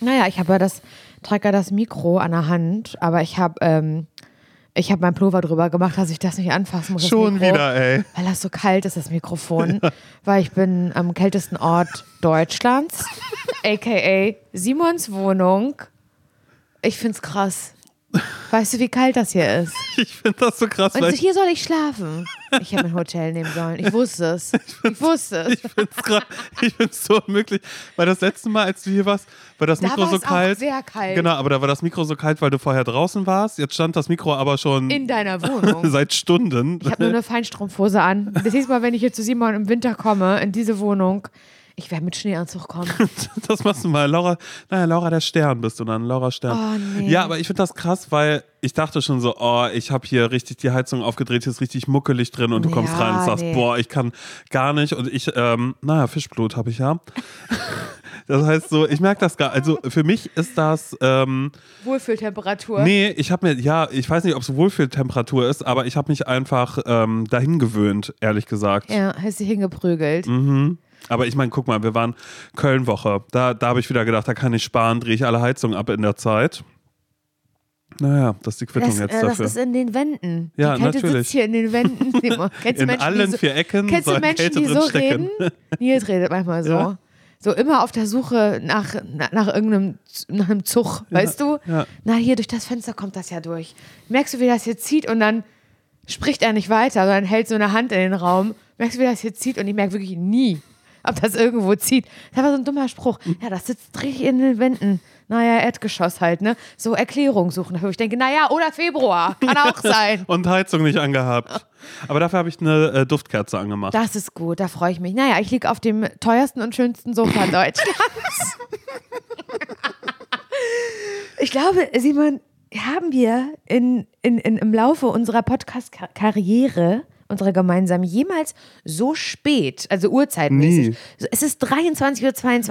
Naja, ich habe ja das, trage ja das Mikro an der Hand, aber ich habe ähm, ich habe meinen Pullover drüber gemacht, dass ich das nicht anfassen muss. Schon Mikro, wieder, ey. Weil das so kalt ist, das Mikrofon. Weil ich bin am kältesten Ort Deutschlands, aka Simons Wohnung. Ich find's krass. Weißt du, wie kalt das hier ist? Ich finde das so krass, Und hier soll ich schlafen. Ich hätte ein Hotel nehmen sollen. Ich wusste es. Ich wusste es. ich finde es ich so unmöglich. Weil das letzte Mal, als du hier warst, war das Da Mikro war so es auch kalt. sehr kalt. Genau, aber da war das Mikro so kalt, weil du vorher draußen warst. Jetzt stand das Mikro aber schon In deiner Wohnung. seit Stunden. Ich habe nur eine Feinstrumpfhose an. Das nächste Mal, wenn ich hier zu Simon im Winter komme, in diese Wohnung, ich werde mit Schneeanzug kommen. Das machst du mal. Laura, naja, Laura der Stern bist du dann. Laura Stern. Oh, nee. Ja, aber ich finde das krass, weil ich dachte schon so, oh, ich habe hier richtig die Heizung aufgedreht, hier ist richtig muckelig drin und du kommst Ja, rein und sagst, nee. boah, ich kann gar nicht. Und ich, ähm, naja, Fischblut habe ich ja. Das heißt so, ich merke das gar Also für mich ist das, ähm, Wohlfühltemperatur. nee, ich habe mir, ja, ich weiß nicht, ob es Wohlfühltemperatur ist, aber ich habe mich einfach ähm, dahin gewöhnt, ehrlich gesagt. Ja, hast du hingeprügelt. Mhm. Aber ich meine, guck mal, wir waren Köln-Woche. Da, da habe ich wieder gedacht, da kann ich sparen, drehe ich alle Heizungen ab in der Zeit. Naja, das ist die Quittung Das, jetzt äh, das dafür. ist in den Wänden. Ja, die Kälte natürlich. sitzt hier in den Wänden. Kennst du in Menschen, allen die so, vier Ecken Kennst du Menschen, Kälte die so stecken. reden? Nils redet manchmal so. Ja. So immer auf der Suche nach, nach, nach irgendeinem nach einem Zug, weißt du? ja. Na, hier durch das Fenster kommt das ja durch. Merkst du, wie das hier zieht und dann spricht er nicht weiter, sondern hält so eine Hand in den Raum. Merkst du, wie das hier zieht und ich merke wirklich nie, ob das irgendwo zieht. Das war so ein dummer Spruch. Ja, das sitzt richtig in den Wänden. Naja, Erdgeschoss halt, ne? So Erklärung suchen dafür. Ich denke, naja, oder Februar. Kann auch sein. Und Heizung nicht angehabt. Aber dafür habe ich eine äh, Duftkerze angemacht. Das ist gut, da freue ich mich. Naja, ich liege auf dem teuersten und schönsten Sofa Deutschlands. ich glaube, Simon, haben wir in, in, in, im Laufe unserer Podcast-Karriere, unserer gemeinsamen, jemals so spät, also uhrzeitmäßig, Nie. es ist 23.22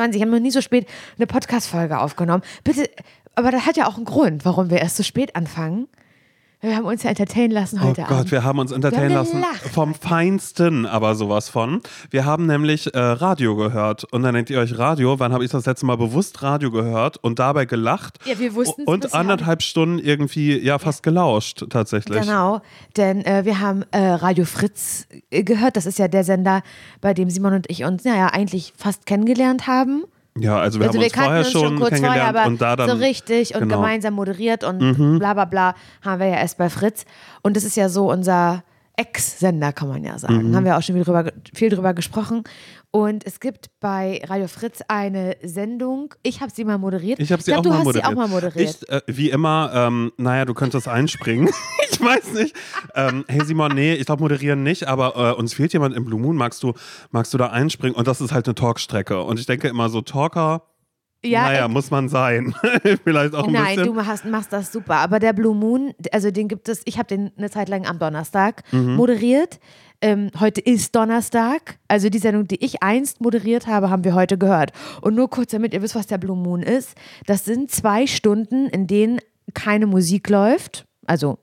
Uhr, wir haben noch nie so spät eine Podcast-Folge aufgenommen. Bitte, aber das hat ja auch einen Grund, warum wir erst so spät anfangen. Wir haben uns ja entertainen lassen Oh heute Gott, Abend. wir haben uns entertainen Wir lassen. gelacht. Vom Feinsten, aber sowas von. Wir haben nämlich äh, Radio gehört. Und dann denkt ihr euch, Radio, wann habe ich das letzte Mal bewusst Radio gehört und dabei gelacht? Ja, wir wussten's Und anderthalb Stunden irgendwie, ja, fast gelauscht, tatsächlich. Genau, denn äh, wir haben äh, Radio Fritz äh, gehört. Das ist ja der Sender, bei dem Simon und ich uns, naja, eigentlich fast kennengelernt haben. Ja, also wir also haben wir uns vorher uns schon, kurz vorher, kennengelernt aber und da dann. so richtig und genau. Mhm. gemeinsam moderiert und bla bla bla haben wir ja erst bei Fritz. Und das ist ja so unser Ex-Sender, kann man ja sagen. Mhm. Haben wir auch schon viel drüber, viel drüber gesprochen. Und es gibt bei Radio Fritz eine Sendung, ich habe sie mal moderiert. Ich habe sie glaub, auch du mal moderiert. sie auch mal moderiert. Ich, äh, wie immer, ähm, naja, du könntest einspringen. ich weiß nicht. Ähm, hey Simon, nee, ich glaube moderieren nicht, aber äh, uns fehlt jemand im Blue Moon. Magst du, magst du da einspringen? Und das ist halt eine Talkstrecke. Und ich denke immer so, Talker, ja, naja, äh, muss man sein. Vielleicht auch ein Nein, bisschen. du hast, machst das super. Aber der Blue Moon, also den gibt es, ich habe den eine Zeit lang am Donnerstag Mhm. moderiert. Ähm, heute ist Donnerstag. Also die Sendung, die ich einst moderiert habe, haben wir heute gehört. Und nur kurz, damit ihr wisst, was der Blue Moon ist. Das sind zwei Stunden, in denen keine Musik läuft. Also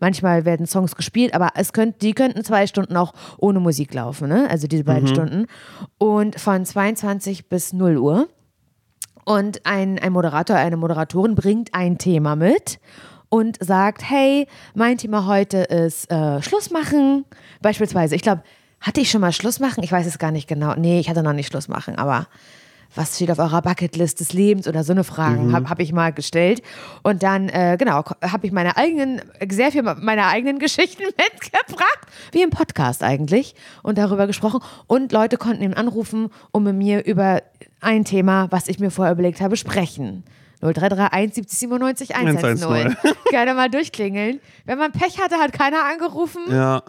manchmal werden Songs gespielt, aber es könnt, die könnten zwei Stunden auch ohne Musik laufen. Ne? Also diese Mhm. beiden Stunden. Und von 22 bis 0 Uhr. Und ein, ein Moderator, eine Moderatorin bringt ein Thema mit und sagt, hey, mein Thema heute ist äh, Schluss machen. Beispielsweise, ich glaube, hatte ich schon mal Schluss machen? Ich weiß es gar nicht genau. Nee, ich hatte noch nicht Schluss machen, aber was steht auf eurer Bucketlist des Lebens oder so eine Fragen habe hab ich mal gestellt. Und dann, äh, genau, habe ich meine eigenen, sehr viel meine eigenen Geschichten mitgebracht, wie im Podcast eigentlich, und darüber gesprochen. Und Leute konnten ihn anrufen, um mit mir über ein Thema, was ich mir vorher überlegt habe, sprechen. 0331 70 97 110. 110. Gerne mal durchklingeln. Wenn man Pech hatte, hat keiner angerufen. Ja.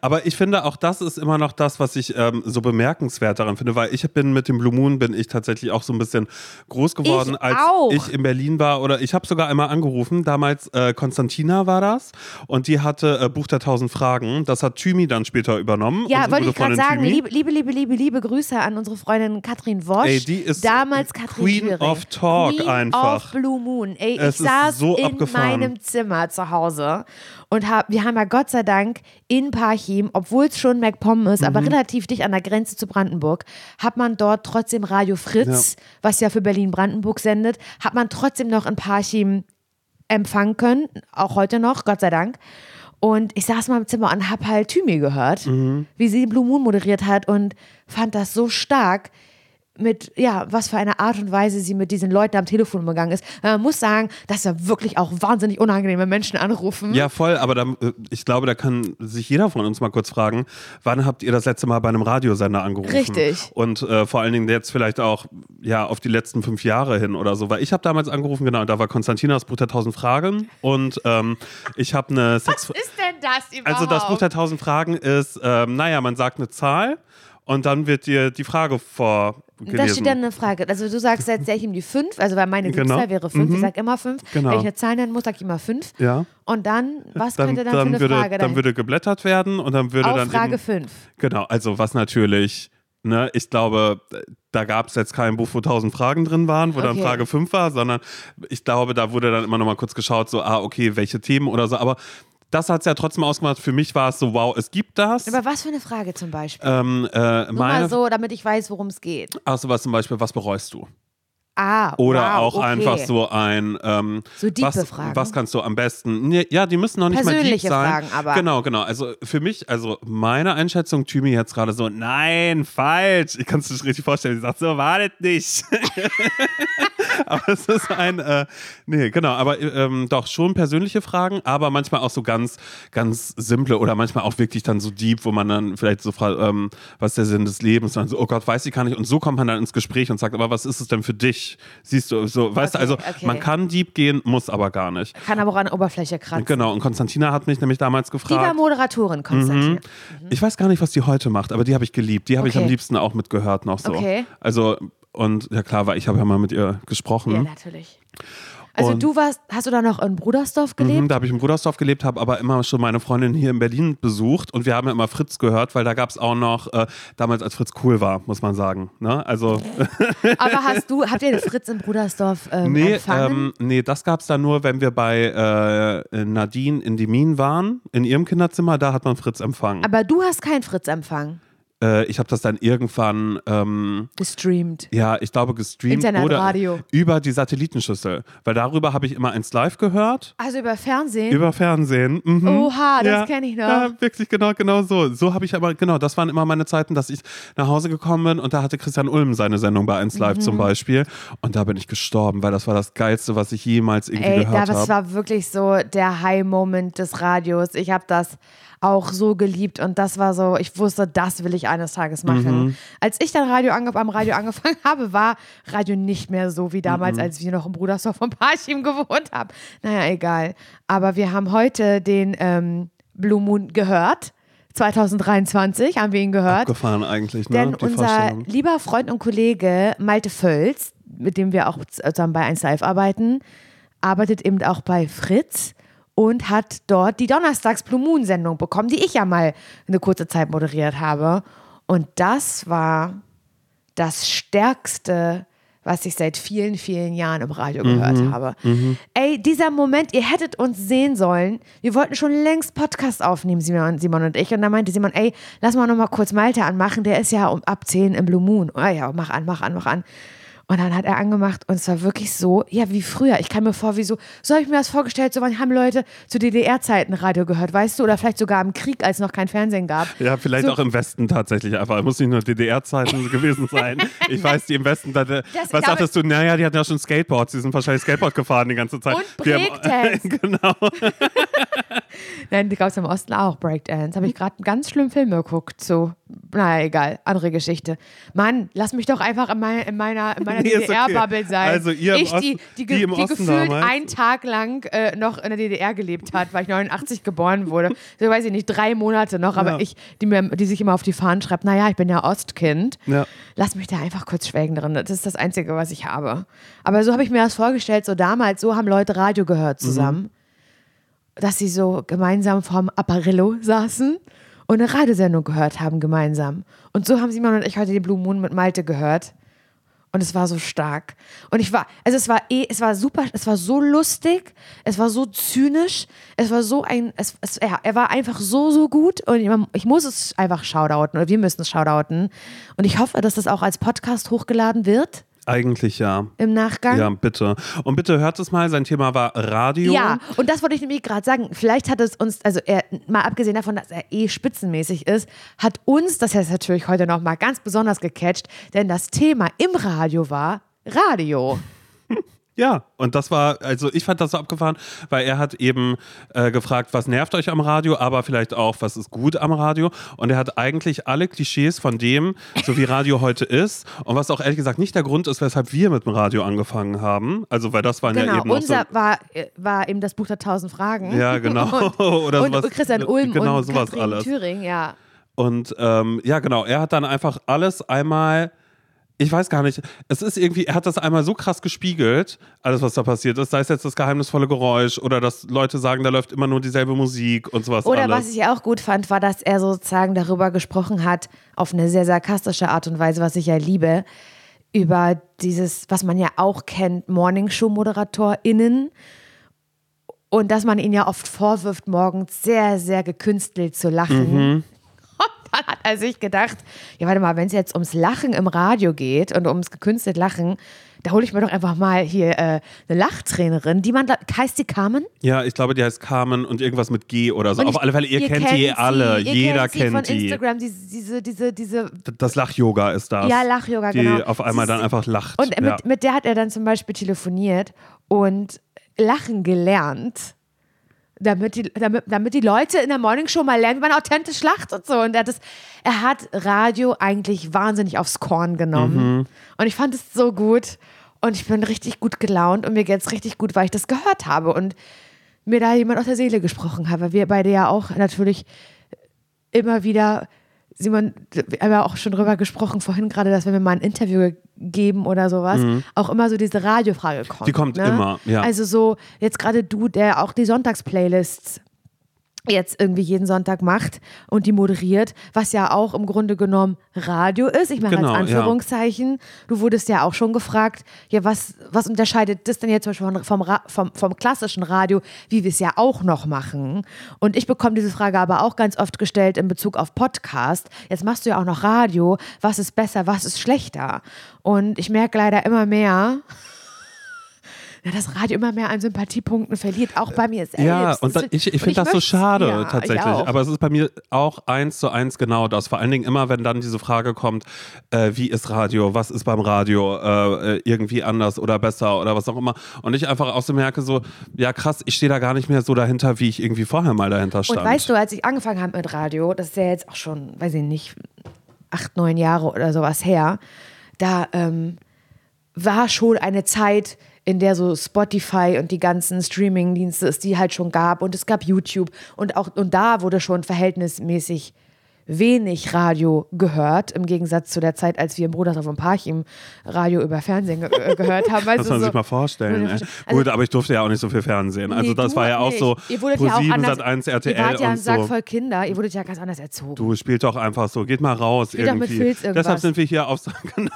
Aber ich finde, auch das ist immer noch das, was ich ähm, so bemerkenswert daran finde, weil ich bin mit dem Blue Moon, bin ich tatsächlich auch so ein bisschen groß geworden, Ich als auch. ich in Berlin war. Oder ich habe sogar einmal angerufen, damals äh, Konstantina war das und die hatte äh, Buch der tausend Fragen. Das hat Thymi dann später übernommen. Ja, wollte ich gerade sagen, liebe, liebe, liebe, liebe, liebe Grüße an unsere Freundin Katrin Wosch. Ey, die ist damals Katrin Queen Thüring. of Talk Queen einfach. of Blue Moon. Ey, Es ich saß so in abgefahren. meinem Zimmer zu Hause und hab, wir haben ja Gott sei Dank in Parchim, obwohl es schon MacPom ist, Mhm. aber relativ dicht an der Grenze zu Brandenburg, hat man dort trotzdem Radio Fritz, was ja für Berlin-Brandenburg sendet, hat man trotzdem noch in Parchim empfangen können, auch heute noch, Gott sei Dank. Und ich saß mal im Zimmer und hab halt Thymi gehört, Mhm. wie sie Blue Moon moderiert hat und fand das so stark mit, ja, was für eine Art und Weise sie mit diesen Leuten am Telefon umgegangen ist. Man muss sagen, dass da wirklich auch wahnsinnig unangenehme Menschen anrufen. Ja, voll, aber da, äh, ich glaube, da kann sich jeder von uns mal kurz fragen, wann habt ihr das letzte Mal bei einem Radiosender angerufen? Richtig. Und äh, vor allen Dingen jetzt vielleicht auch ja, auf die letzten fünf Jahre hin oder so, weil ich habe damals angerufen, genau, da war Konstantina das Buch der tausend Fragen und ähm, ich habe eine Sex... Was ist denn das überhaupt? Also das Buch der tausend Fragen ist, ähm, naja, man sagt eine Zahl und dann wird dir die Frage vorgelesen. Da steht dann eine Frage. Also du sagst jetzt, ich ihm die fünf, also weil meine Genau. Wäre fünf, ich sag immer fünf. Genau. Wenn ich eine Zahl nennen muss, sag ich immer fünf. ja. Und dann, was Dann, könnte dann, dann, für eine würde, Frage dann würde geblättert werden und dann würde Auf dann Frage eben, fünf. Genau, also was natürlich, ne, ich glaube, da gab es jetzt kein Buch, wo tausend Fragen drin waren, wo dann Okay. Frage 5 war, sondern ich glaube, da wurde dann immer noch mal kurz geschaut, so, ah, okay, welche Themen oder so, aber das hat es ja trotzdem ausgemacht. Für mich war es so, wow, es gibt das. Aber was für eine Frage zum Beispiel? ähm, äh, Nur meine, mal so, damit ich weiß, worum es geht. ach so, was zum Beispiel, was bereust du? Ah, Oder wow, auch okay. einfach so ein, ähm, So diepe was, Fragen. was kannst du am besten? Nee, ja, die müssen noch nicht mal deep Persönliche sein. Fragen, aber- Genau, genau. Also für mich, also meine Einschätzung, Thymi jetzt gerade so, nein, falsch. Ich kann es nicht richtig vorstellen. Sie sagt so, wartet nicht. aber es ist ein, äh, nee, genau, aber ähm, doch schon persönliche Fragen, aber manchmal auch so ganz, ganz simple oder manchmal auch wirklich dann so deep, wo man dann vielleicht so fragt, ähm, was ist der Sinn des Lebens? Und dann so, oh Gott, weiß ich gar nicht. Und so kommt man dann ins Gespräch und sagt, aber was ist es denn für dich? Siehst du, so, weißt Okay, du, also okay. man kann deep gehen, muss aber gar nicht. Kann aber auch an der Oberfläche kratzen. Genau, und Konstantina hat mich nämlich damals Die war gefragt. Moderatorin, Konstantin. Ich weiß gar nicht, was die heute macht, aber die habe ich geliebt. Die habe ich Okay. am liebsten auch mitgehört noch so. Okay. Also, und ja klar, weil ich habe ja mal mit ihr gesprochen. Ja, natürlich. Also Und- du warst, hast du da noch in Brudersdorf gelebt? Mhm, da habe ich in Brudersdorf gelebt, habe aber immer schon meine Freundin hier in Berlin besucht und wir haben ja immer Fritz gehört, weil da gab es auch noch, äh, damals als Fritz cool war, muss man sagen. Ne? Also, Aber hast du, habt ihr den Fritz in Brudersdorf ähm, nee, empfangen? ähm, nee, das gab es dann nur, wenn wir bei äh, Nadine in die Minen waren, in ihrem Kinderzimmer, da hat man Fritz empfangen. aber du hast keinen Fritz empfangen. Äh, ich habe das dann irgendwann, ähm, Gestreamt. ja, ich glaube, gestreamt oder Internetradio. über die Satellitenschüssel, weil darüber habe ich immer eins live gehört. Also über Fernsehen? Über Fernsehen. Mhm. Oha, das ja, kenn ich noch. Ja, wirklich, genau, genau so. So habe ich aber, genau, das waren immer meine Zeiten, dass ich nach Hause gekommen bin und da hatte Christian Ulm seine Sendung bei 1 Live Mhm. zum Beispiel. Und da bin ich gestorben, weil das war das Geilste, was ich jemals irgendwie Ey, gehört das habe. war wirklich so der High-Moment des Radios. Ich habe das auch so geliebt und das war so, ich wusste, das will ich eines Tages machen. Mhm. Als ich dann Radio ange am Radio angefangen habe, war Radio nicht mehr so wie Mhm. damals, als wir noch im Brudersdorf von Parchim gewohnt haben. Naja, egal. Aber wir haben heute den ähm, Blue Moon gehört. 2023 haben wir ihn gehört. Abgefahren eigentlich, ne? Denn unser lieber Freund und Kollege Malte Völz, mit dem wir auch zusammen bei 1 Live arbeiten, arbeitet eben auch bei Fritz und hat dort die Donnerstags Blue Moon Sendung bekommen, die ich ja mal eine kurze Zeit moderiert habe. Und das war das Stärkste, was ich seit vielen, vielen Jahren im Radio gehört habe. Ey, dieser Moment, ihr hättet uns sehen sollen. Wir wollten schon längst Podcast aufnehmen, Simon, Simon und ich. Und da meinte Simon, ey, lass mal noch mal kurz Malte anmachen. Der ist ja um ab 10 im Blue Moon. Oh ja, mach an, mach an, mach an. Und dann hat er angemacht und es war wirklich so, ja, wie früher. Ich kam mir vor, wie so, so habe ich mir das vorgestellt, so wann haben Leute zu DDR-Zeiten Radio gehört, weißt du? Oder vielleicht sogar im Krieg, als es noch kein Fernsehen gab. Ja, vielleicht So- auch im Westen tatsächlich einfach. Muss nicht nur DDR-Zeiten gewesen sein. Ich weiß, die im Westen, da, was sagtest du? Naja, die hatten ja schon Skateboards, die sind wahrscheinlich Skateboard gefahren die ganze Zeit. Und Breakdance. genau. Nein, die gab es im Osten auch, Breakdance. Habe ich gerade einen ganz schlimmen Film geguckt. So, naja, egal, andere Geschichte. Mann, lass mich doch einfach in, mein, in meiner, in meiner Nee, ist okay. DDR-Bubble sein. Also ihr ich, die, Osten- die, die die Osten gefühlt damals. einen Tag lang äh, noch in der DDR gelebt hat, weil ich 89 geboren wurde. So weiß ich nicht, drei Monate noch, aber Ja. ich, die, mir, die sich immer auf die Fahnen schreibt, naja, ich bin ja Ostkind. Ja. Lass mich da einfach kurz schwelgen drin. Das ist das Einzige, was ich habe. Aber so habe ich mir das vorgestellt, so damals, so haben Leute Radio gehört zusammen dass sie so gemeinsam vorm Apparillo saßen und eine Radiosendung gehört haben gemeinsam. Und so haben Simon und ich heute die Blue Moon mit Malte gehört. Und es war so stark. Und ich war, also es war eh, es war super, es war so lustig, es war so zynisch, es war so ein, es, es, ja, er war einfach so, so gut. Und ich, ich muss es einfach shoutouten oder wir müssen es shoutouten. Und ich hoffe, dass das auch als Podcast hochgeladen wird. Eigentlich ja. Im Nachgang? Ja, bitte. Und bitte hört es mal, sein Thema war Radio. Ja, und das wollte ich nämlich gerade sagen. Vielleicht hat es uns, also er, mal abgesehen davon, dass er eh spitzenmäßig ist, hat uns das jetzt natürlich heute nochmal ganz besonders gecatcht, denn das Thema im Radio war Radio. Ja, und das war, also ich fand das so abgefahren, weil er hat eben äh, gefragt, was nervt euch am Radio, aber vielleicht auch, was ist gut am Radio. Und er hat eigentlich alle Klischees von dem, so wie Radio heute ist, und was auch ehrlich gesagt nicht der Grund ist, weshalb wir mit dem Radio angefangen haben. Also, weil das waren genau, ja eben unser so, war, äh, war eben das Buch der tausend Fragen. Ja, genau. und, Oder und sowas, Christian Ulm genau, und sowas Katrin alles. Thüring, ja. Und ähm, ja, genau, er hat dann einfach alles einmal ich weiß gar nicht, es ist irgendwie, er hat das einmal so krass gespiegelt, alles, was da passiert ist, sei es jetzt das geheimnisvolle Geräusch oder dass Leute sagen, da läuft immer nur dieselbe Musik und sowas. Oder alles. was ich auch gut fand, war, dass er sozusagen darüber gesprochen hat, auf eine sehr sarkastische Art und Weise, was ich ja liebe, über dieses, was man ja auch kennt, Morningshow-ModeratorInnen. Und dass man ihnen ja oft vorwirft, morgens sehr, sehr gekünstelt zu lachen. Mhm. Dann hat er sich gedacht, ja, warte mal, wenn es jetzt ums Lachen im Radio geht und ums gekünstelt Lachen, da hole ich mir doch einfach mal hier äh, eine Lachtrainerin, die man, da, heißt die Carmen? Ja, ich glaube, die heißt Carmen und irgendwas mit G oder so. Und Auf ich- alle Fälle, ihr, kennt die sie, alle. ihr Jeder kennt sie kennt von die. Instagram, diese, diese, diese, diese Das Lach-Yoga ist das. Ja, Lach-Yoga, die genau. auf einmal dann einfach lacht. Und ja. mit, mit der hat er dann zum Beispiel telefoniert und Lachen gelernt. Damit die, damit, damit die Leute in der Morningshow mal lernen, wie man authentisch lacht und so. Und er hat, das, er hat Radio eigentlich wahnsinnig aufs Korn genommen. Mhm. Und ich fand es so gut. Und ich bin richtig gut gelaunt und mir geht es richtig gut, weil ich das gehört habe und mir da jemand aus der Seele gesprochen hat. Weil wir beide ja auch natürlich immer wieder, Simon, wir haben ja auch schon drüber gesprochen vorhin gerade, dass wenn wir mal ein Interview geben oder sowas, auch immer so diese Radiofrage kommt. Mhm. Die kommt ne? immer, ja. Also so, jetzt gerade du, der auch die Sonntagsplaylists jetzt irgendwie jeden Sonntag macht und die moderiert, was ja auch im Grunde genommen Radio ist. Ich mache Genau, als ja. Anführungszeichen. Du wurdest ja auch schon gefragt, ja, was, was unterscheidet das denn jetzt zum Beispiel vom, vom, vom klassischen Radio, wie wir es ja auch noch machen? Und ich bekomme diese Frage aber auch ganz oft gestellt in Bezug auf Podcast. Jetzt machst du ja auch noch Radio. Was ist besser, was ist schlechter? Und ich merke leider immer mehr, ja, dass Radio immer mehr an Sympathiepunkten verliert, auch bei mir selbst. Ja, und da, Das- ich, ich finde das so schade ja, tatsächlich. Aber es ist bei mir auch eins zu eins genau das. Vor allen Dingen immer, wenn dann diese Frage kommt, äh, wie ist Radio, was ist beim Radio äh, äh, irgendwie anders oder besser oder was auch immer. Und ich einfach auch so merke, so, ja krass, ich stehe da gar nicht mehr so dahinter, wie ich irgendwie vorher mal dahinter stand. Und weißt du, als ich angefangen habe mit Radio, das ist ja jetzt auch schon, weiß ich nicht, acht, neun Jahre oder sowas her, da ähm, war schon eine Zeit, in der so Spotify und die ganzen Streaming-Dienste es die halt schon gab. Und es gab YouTube. Und auch und da wurde schon verhältnismäßig wenig Radio gehört, im Gegensatz zu der Zeit, als wir im Brudersdorf und Parchim Radio über Fernsehen ge äh, gehört haben. Muss Also man so, sich mal vorstellen. Muss mir vorstellen. Gut, aber ich durfte ja auch nicht so viel Fernsehen. Also Nee, das war ja auch nicht. so Ihr wurdet ja auch Pro7, anders, Sat1, Ihr RTL wart ja und Sack so. voll Kinder, ihr wurdet ja ganz anders erzogen. Du spielt doch einfach so, geht mal raus Spielt doch mit irgendwie. Filz irgendwas. Deshalb sind wir hier auf so, genau.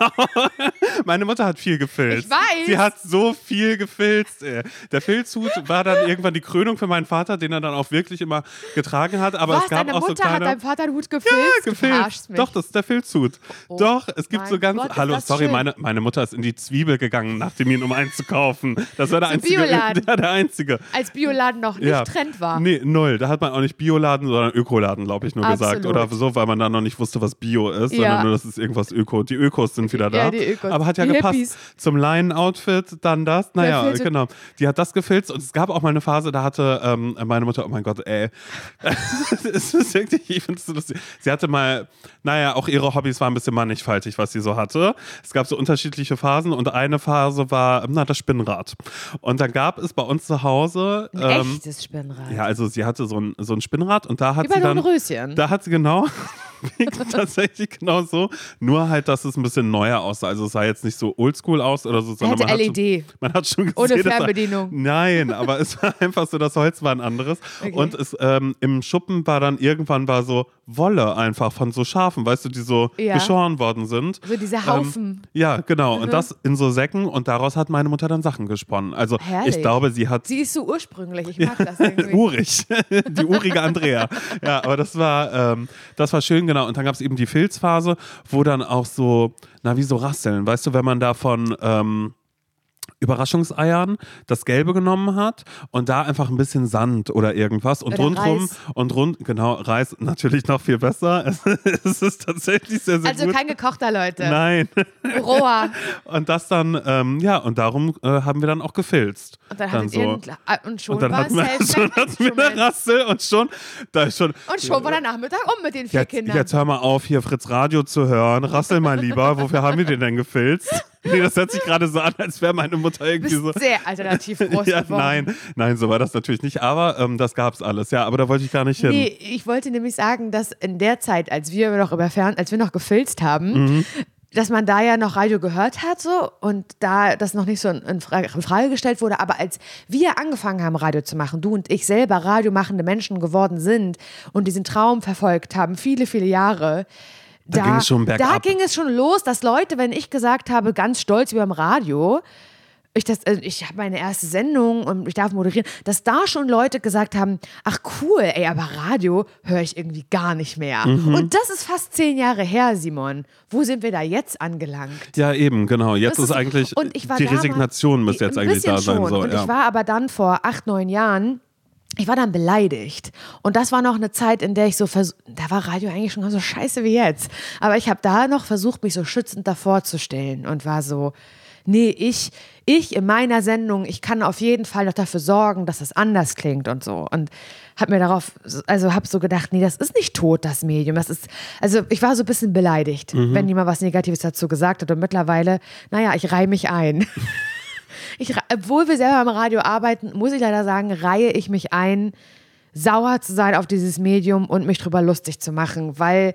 Meine Mutter hat viel gefilzt. Ich weiß. Sie hat so viel gefilzt. Ey. Der Filzhut war dann irgendwann die Krönung für meinen Vater, den er dann auch wirklich immer getragen hat. Aber Was, es gab deine auch so Mutter kleine. hat deinem Vater einen Hut gefilzt? ja, gefilzt. Doch, das ist der Filzhut. Oh Doch, es gibt so ganz. Gott, Hallo, sorry, schön. meine, meine Mutter ist in die Zwiebel gegangen nach dem ihn, um einzukaufen. Das war der Zum einzige. Bioladen. Ja, der einzige. Als Bioladen noch nicht Ja. Trend war. Nee, null. Da hat man auch nicht Bioladen, sondern Ökoladen, glaube ich, nur gesagt. Absolut. Oder so, weil man dann noch nicht wusste, was Bio ist, Ja. sondern nur, das ist irgendwas Öko. Die Ökos sind wieder da. Ja, die Ökos. Aber hat ja Die gepasst. Hippies. Zum Lion-Outfit, dann das. Naja, genau. Die hat das gefilzt und es gab auch mal eine Phase, da hatte ähm, meine Mutter, oh mein Gott, ey. es ist wirklich, ich finde es so lustig. Sie hatte mal, naja, auch ihre Hobbys waren ein bisschen mannigfaltig, was sie so hatte. Es gab so unterschiedliche Phasen und eine Phase war, na, das Spinnrad. Und dann gab es bei uns zu Hause. Ein ähm, echtes Spinnrad. ja, also sie hatte so ein, so ein Spinnrad und da hat bei sie dann. Dornröschen. Da hat sie genau. tatsächlich genau so. Nur halt, dass es ein bisschen neuer aussah. Also es sah jetzt nicht so oldschool aus oder so, sondern man, LED. Hat schon, man hat schon gesehen, Ohne er- Fernbedienung. Nein, aber es war einfach so, das Holz war ein anderes. Okay. Und es, ähm, im Schuppen war dann irgendwann war so Wolle einfach von so Schafen, weißt du, die so Ja. geschoren worden sind. So diese Ähm, Haufen. ja, genau. Und das in so Säcken und daraus hat meine Mutter dann Sachen gesponnen. Also Herrlich. ich glaube, sie hat Sie ist so ursprünglich. Ich mag das irgendwie. urig, die urige Andrea. Ja, aber das war, ähm, das war schön, genau. Und dann gab es eben die Filzphase, wo dann auch so, na, wie so Rasseln, weißt du, wenn man da von ähm, Überraschungseiern das Gelbe genommen hat und da einfach ein bisschen Sand oder irgendwas und Oder rundrum Reis. und rund, genau, Reis natürlich noch viel besser. es ist tatsächlich sehr, sehr Also gut. kein gekochter, Leute. Nein. Roher. Und das dann, ähm, ja, und darum äh, haben wir dann auch gefilzt. Und dann, hattet so. ah, und schon Und dann war hatten wir, es schon hatten wir eine Rassel und schon, da ist schon. Und schon war der Nachmittag um mit den vier Jetzt, Kindern. jetzt hör mal auf, hier Fritz Radio zu hören. Rassel mal lieber. Wofür haben wir den denn gefilzt? Nee, das hört sich gerade so an, als wäre meine Mutter irgendwie so. sehr alternativ groß Ja, nein, nein, so war das natürlich nicht. Aber ähm, das gab's alles. Ja, aber da wollte ich gar nicht hin. Nee, ich wollte nämlich sagen, dass in der Zeit, als wir noch über Fern als wir noch gefilzt haben, Mhm. dass man da ja noch Radio gehört hat so und da das noch nicht so in, in, Frage, in Frage gestellt wurde, aber als wir angefangen haben, Radio zu machen, du und ich selber radiomachende Menschen geworden sind und diesen Traum verfolgt haben, viele, viele Jahre, Da ging es schon da bergab. ging es schon los, dass Leute, wenn ich gesagt habe, ganz stolz über dem Radio, ich, das, äh, ich habe meine erste Sendung und ich darf moderieren, dass da schon Leute gesagt haben, ach cool, ey, aber Radio höre ich irgendwie gar nicht mehr. Mhm. Und das ist fast zehn Jahre her, Simon. Wo sind wir da jetzt angelangt? Ja, eben, genau. Jetzt Das ist, eigentlich und ich war die damals- Resignation müsste jetzt eigentlich da sein. schon. So, und ja. ich war aber dann vor acht, neun Jahren, ich war dann beleidigt. Und das war noch eine Zeit, in der ich so vers da war Radio eigentlich schon so scheiße wie jetzt. Aber ich habe da noch versucht, mich so schützend davor zu stellen und war so, nee, ich, ich in meiner Sendung, ich kann auf jeden Fall noch dafür sorgen, dass es anders klingt und so. Und habe mir darauf, also habe so gedacht, nee, das ist nicht tot, das Medium. Das ist, also ich war so ein bisschen beleidigt, wenn jemand was Negatives dazu gesagt hat. Und mittlerweile, naja, ich reihe mich ein. Ich, obwohl wir selber am Radio arbeiten, muss ich leider sagen, reihe ich mich ein, sauer zu sein auf dieses Medium und mich drüber lustig zu machen, weil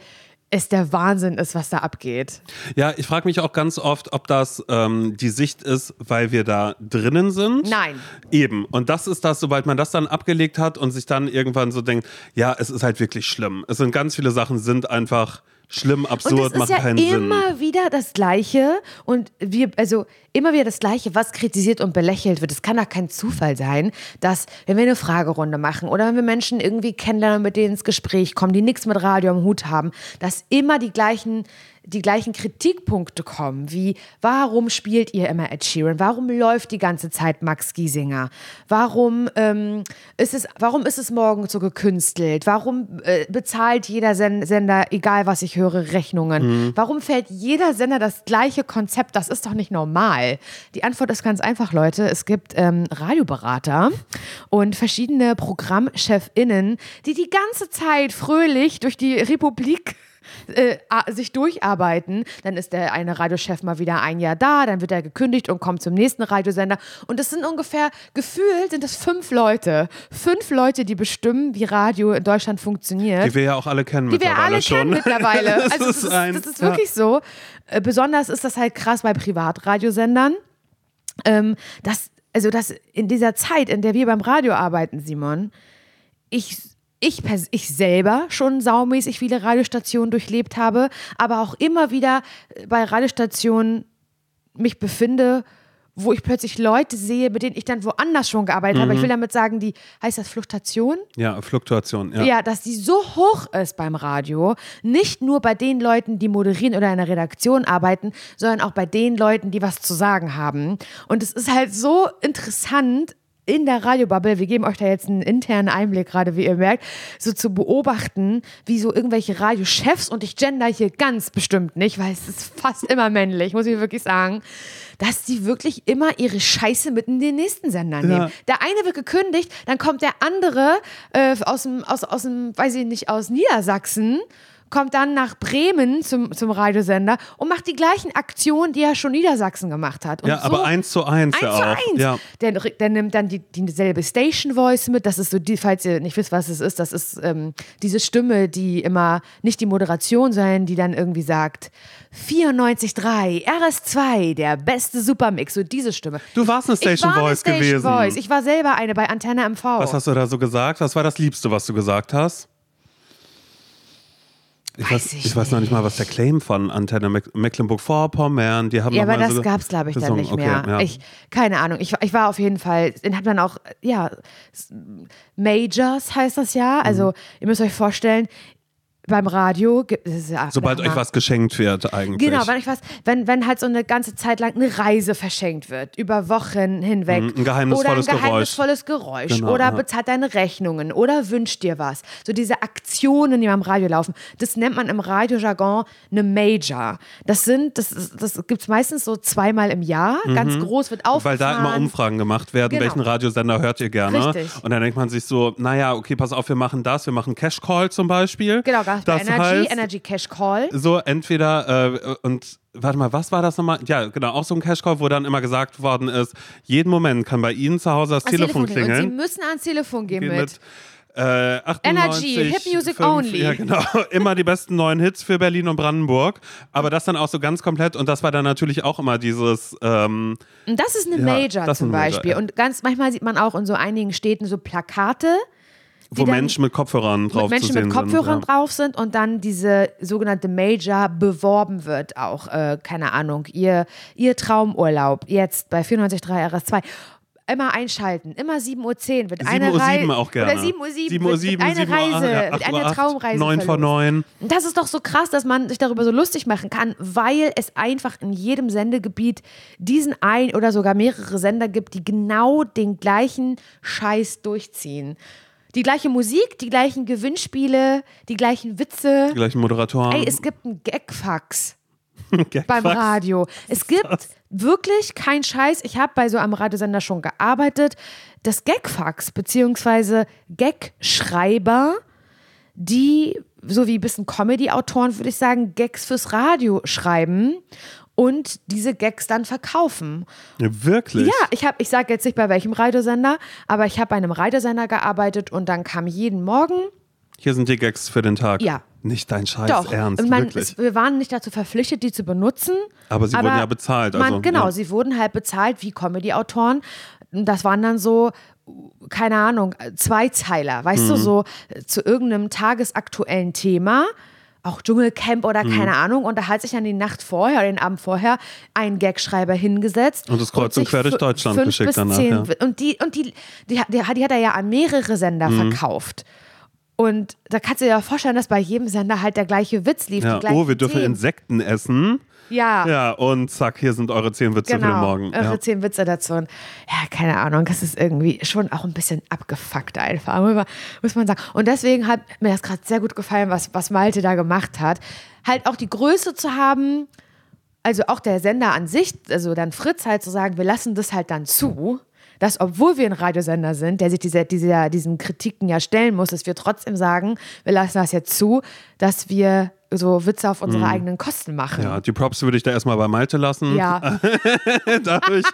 es der Wahnsinn ist, was da abgeht. Ja, ich frage mich auch ganz oft, ob das ähm, die Sicht ist, weil wir da drinnen sind. Nein. Eben. Und das ist das, sobald man das dann abgelegt hat und sich dann irgendwann so denkt, ja, es ist halt wirklich schlimm. Es sind ganz viele Sachen, sind einfach schlimm, Und absurd, machen ja keinen Sinn. immer wieder das Gleiche und wir, also immer wieder das Gleiche, was kritisiert und belächelt wird. Es kann doch kein Zufall sein, dass, wenn wir eine Fragerunde machen oder wenn wir Menschen irgendwie kennenlernen, mit denen ins Gespräch kommen, die nichts mit Radio am Hut haben, dass immer die gleichen die gleichen Kritikpunkte kommen, wie warum spielt ihr immer Ed Sheeran? Warum läuft die ganze Zeit Max Giesinger? Warum ähm, ist es, warum ist es morgen so gekünstelt? Warum äh, bezahlt jeder Sen Sender, egal was ich höre, Rechnungen? Warum fährt jeder Sender das gleiche Konzept? Das ist doch nicht normal. Die Antwort ist ganz einfach, Leute. Es gibt ähm, Radioberater und verschiedene ProgrammchefInnen, die die ganze Zeit fröhlich durch die Republik äh, sich durcharbeiten, dann ist der eine Radiochef mal wieder ein Jahr da, dann wird er gekündigt und kommt zum nächsten Radiosender. Und das sind ungefähr, gefühlt sind das fünf Leute. Fünf Leute, die bestimmen, wie Radio in Deutschland funktioniert. Die wir ja auch alle kennen Die wir mittlerweile alle schon. kennen mittlerweile. Das Also das ist ein- das ist wirklich so. Äh, Besonders ist das halt krass bei Privatradiosendern. Ähm, das, also das in dieser Zeit, in der wir beim Radio arbeiten, Simon, ich, ich, ich selber schon saumäßig viele Radiostationen durchlebt habe, aber auch immer wieder äh, bei Radiostationen mich befinde, wo ich plötzlich Leute sehe, mit denen ich dann woanders schon gearbeitet habe. Ich will damit sagen, die, heißt das Fluktuation? Ja, Fluktuation. Ja. Ja. dass die so hoch ist beim Radio, nicht nur bei den Leuten, die moderieren oder in der Redaktion arbeiten, sondern auch bei den Leuten, die was zu sagen haben. Und es ist halt so interessant, in der Radiobubble, wir geben euch da jetzt einen internen Einblick gerade, wie ihr merkt, so zu beobachten, wie so irgendwelche Radiochefs, und ich gender hier ganz bestimmt nicht, weil es ist fast immer männlich, muss ich wirklich sagen, dass die wirklich immer ihre Scheiße mit in den nächsten Sender nehmen. Ja. Der eine wird gekündigt, dann kommt der andere äh, aus dem, aus, aus dem, weiß ich nicht, aus Niedersachsen, kommt dann nach Bremen zum, zum Radiosender und macht die gleichen Aktionen, die er schon Niedersachsen gemacht hat. Und Ja, aber eins zu eins, Eins ja zu auch. eins. Ja. Der, der nimmt dann die, dieselbe Station Voice mit. Das ist so, die, falls ihr nicht wisst, was es ist, das ist ähm, diese Stimme, die immer nicht die Moderation sein, die dann irgendwie sagt 94.3 RS2, der beste Supermix. So diese Stimme. Du warst eine Station war Voice eine Station gewesen. Voice. Ich war selber eine bei Antenne MV. Was hast du da so gesagt? Was war das Liebste, was du gesagt hast? Ich Weiß weiß, ich ich weiß noch nicht mal, was der Claim von Antenne Meck- Mecklenburg-Vorpommern, die haben Ja, aber das so gab es, glaube ich, dann gesungen. nicht Okay, mehr. ja. Ich, keine Ahnung. Ich, ich war auf jeden Fall, den hat dann auch, ja, Majors heißt das ja. Mhm. Also, ihr müsst euch vorstellen, beim Radio gibt es ja. Sobald euch was geschenkt wird, eigentlich. Genau, wenn ich was, wenn, wenn halt so eine ganze Zeit lang eine Reise verschenkt wird, über Wochen hinweg. Mhm, ein geheimnisvolles oder ein Geräusch. geheimnisvolles Geräusch. Genau, oder ja. bezahlt deine Rechnungen oder wünscht dir was. So diese Aktionen, die beim Radio laufen, das nennt man im Radiojargon eine Major. Das sind, das, das gibt es meistens so zweimal im Jahr, ganz groß, wird Mhm. Weil aufgefahren. da immer Umfragen gemacht werden, Genau. welchen Radiosender hört ihr gerne. Richtig. Und dann denkt man sich so, naja, okay, pass auf, wir machen das, wir machen Cash Call zum Beispiel. Genau, bei das Energy, heißt, Energy Cash Call. so entweder äh, und warte mal, was war das nochmal? Ja, genau, auch so ein Cash Call, wo dann immer gesagt worden ist, jeden Moment kann bei Ihnen zu Hause das ans Telefon. Und klingeln. sie müssen ans Telefon gehen Gehen mit. äh, 98, Energy, Hit Music 5, only. Ja, genau. Immer die besten neuen Hits für Berlin und Brandenburg. Aber das dann auch so ganz komplett. Und das war dann natürlich auch immer dieses. Ähm, Und das ist eine Ja, Major das ist zum eine Major, Beispiel. ja. Und ganz manchmal sieht man auch in so einigen Städten so Plakate, wo Menschen mit Kopfhörern drauf mit Menschen mit Kopfhörern sind. Ja. drauf sind und dann diese sogenannte Major beworben wird auch. Äh, keine Ahnung, ihr, ihr Traumurlaub jetzt bei 94.3 RS2. Immer einschalten, immer 7.10 Uhr wird 7 eine Reise. 7 auch gerne. Oder 7 Uhr 7, 7 Uhr wird, 7, wird eine 7 Uhr Reise, 8, ja, wird 8 eine Uhr 8, Traumreise. 9 vor verlost. 9. Und Das ist doch so krass, dass man sich darüber so lustig machen kann, weil es einfach in jedem Sendegebiet diesen ein oder sogar mehrere Sender gibt, die genau den gleichen Scheiß durchziehen. Die gleiche Musik, die gleichen Gewinnspiele, die gleichen Witze. Die gleichen Moderatoren. Ey, es gibt einen Gagfax Gagfax. beim Radio. Es gibt wirklich keinen Scheiß. Ich habe bei so einem Radiosender schon gearbeitet. Das Gagfax beziehungsweise Gagschreiber, die, so wie ein bisschen Comedy-Autoren, würde ich sagen, Gags fürs Radio schreiben und diese Gags dann verkaufen. Ja, wirklich? Ja, ich habe, ich sage jetzt nicht bei welchem Radiosender, aber ich habe bei einem Radiosender gearbeitet und dann kam jeden Morgen Hier sind die Gags für den Tag. Ja. Nicht dein Scheiß Doch, Ernst, man, wirklich. es, wir waren nicht dazu verpflichtet, die zu benutzen. Aber sie wurden ja bezahlt, Man, also, genau, ja. sie wurden halt bezahlt wie Comedy-Autoren. Das waren dann so, keine Ahnung, Zweizeiler, weißt Mhm. du, so äh, zu irgendeinem tagesaktuellen Thema. Auch Dschungelcamp oder Mhm. keine Ahnung. Und da hat sich dann die Nacht vorher oder den Abend vorher ein Gagschreiber hingesetzt. Und das kreuz und quer durch Deutschland fünf geschickt bis danach, zehn, ja. Und die, und die, die, hat- die, die hat er ja an mehrere Sender Mhm. verkauft. Und da kannst du dir ja vorstellen, dass bei jedem Sender halt der gleiche Witz lief. ja. Oh, wir dürfen Themen. Insekten essen. Ja, Ja, und zack, hier sind eure zehn Witze für den genau. Morgen. Eure Ja. zehn Witze dazu. Und ja, keine Ahnung, das ist irgendwie schon auch ein bisschen abgefuckt einfach, muss man- muss man sagen. Und deswegen hat mir das gerade sehr gut gefallen, was, was Malte da gemacht hat. Halt auch die Größe zu haben, also auch der Sender an sich, also dann Fritz halt zu sagen, wir lassen das halt dann zu, dass obwohl wir ein Radiosender sind, der sich diese, diese, diesen Kritiken ja stellen muss, dass wir trotzdem sagen, wir lassen das jetzt zu, dass wir so Witze auf unsere eigenen Kosten machen. Mhm. Ja, die Props würde ich da erstmal bei Malte lassen. Ja. Dadurch,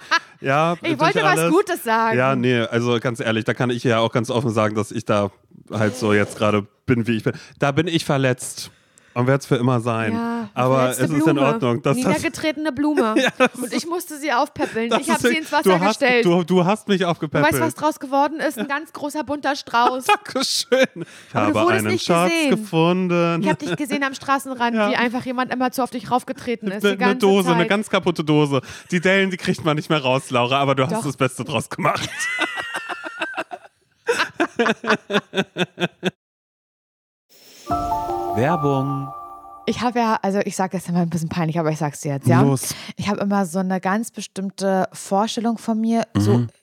ja, Ich wollte was alles. Gutes sagen. Ja, nee, also ganz ehrlich, da kann ich ja auch ganz offen sagen, dass ich da halt so jetzt gerade bin, wie ich bin. Da bin ich verletzt und werde es für immer sein. Ja, Aber es verletzte ist in Blume. Ordnung. Dass das, Niedergetretene Blume. und ich musste sie aufpäppeln. Ich habe sie ins Wasser du hast, gestellt. Du, du hast mich aufgepäppelt. weißt du, was draus geworden ist? Ein ganz großer bunter Strauß. Dankeschön. Ich Aber habe einen Schatz gesehen. gefunden. Ich habe dich gesehen am Straßenrand, Ja. wie einfach jemand immer zu auf dich raufgetreten ist. eine, eine Dose, eine ganz kaputte Dose. Die Dellen, die kriegt man nicht mehr raus, Laura, aber du hast Doch. das Beste draus gemacht. Werbung. Ich habe ja, also ich sage jetzt immer ein bisschen peinlich, aber ich sag's dir jetzt, ja. Los. Ich habe immer so eine ganz bestimmte Vorstellung von mir, so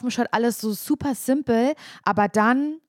dem Shirt, alles so super simpel, aber dann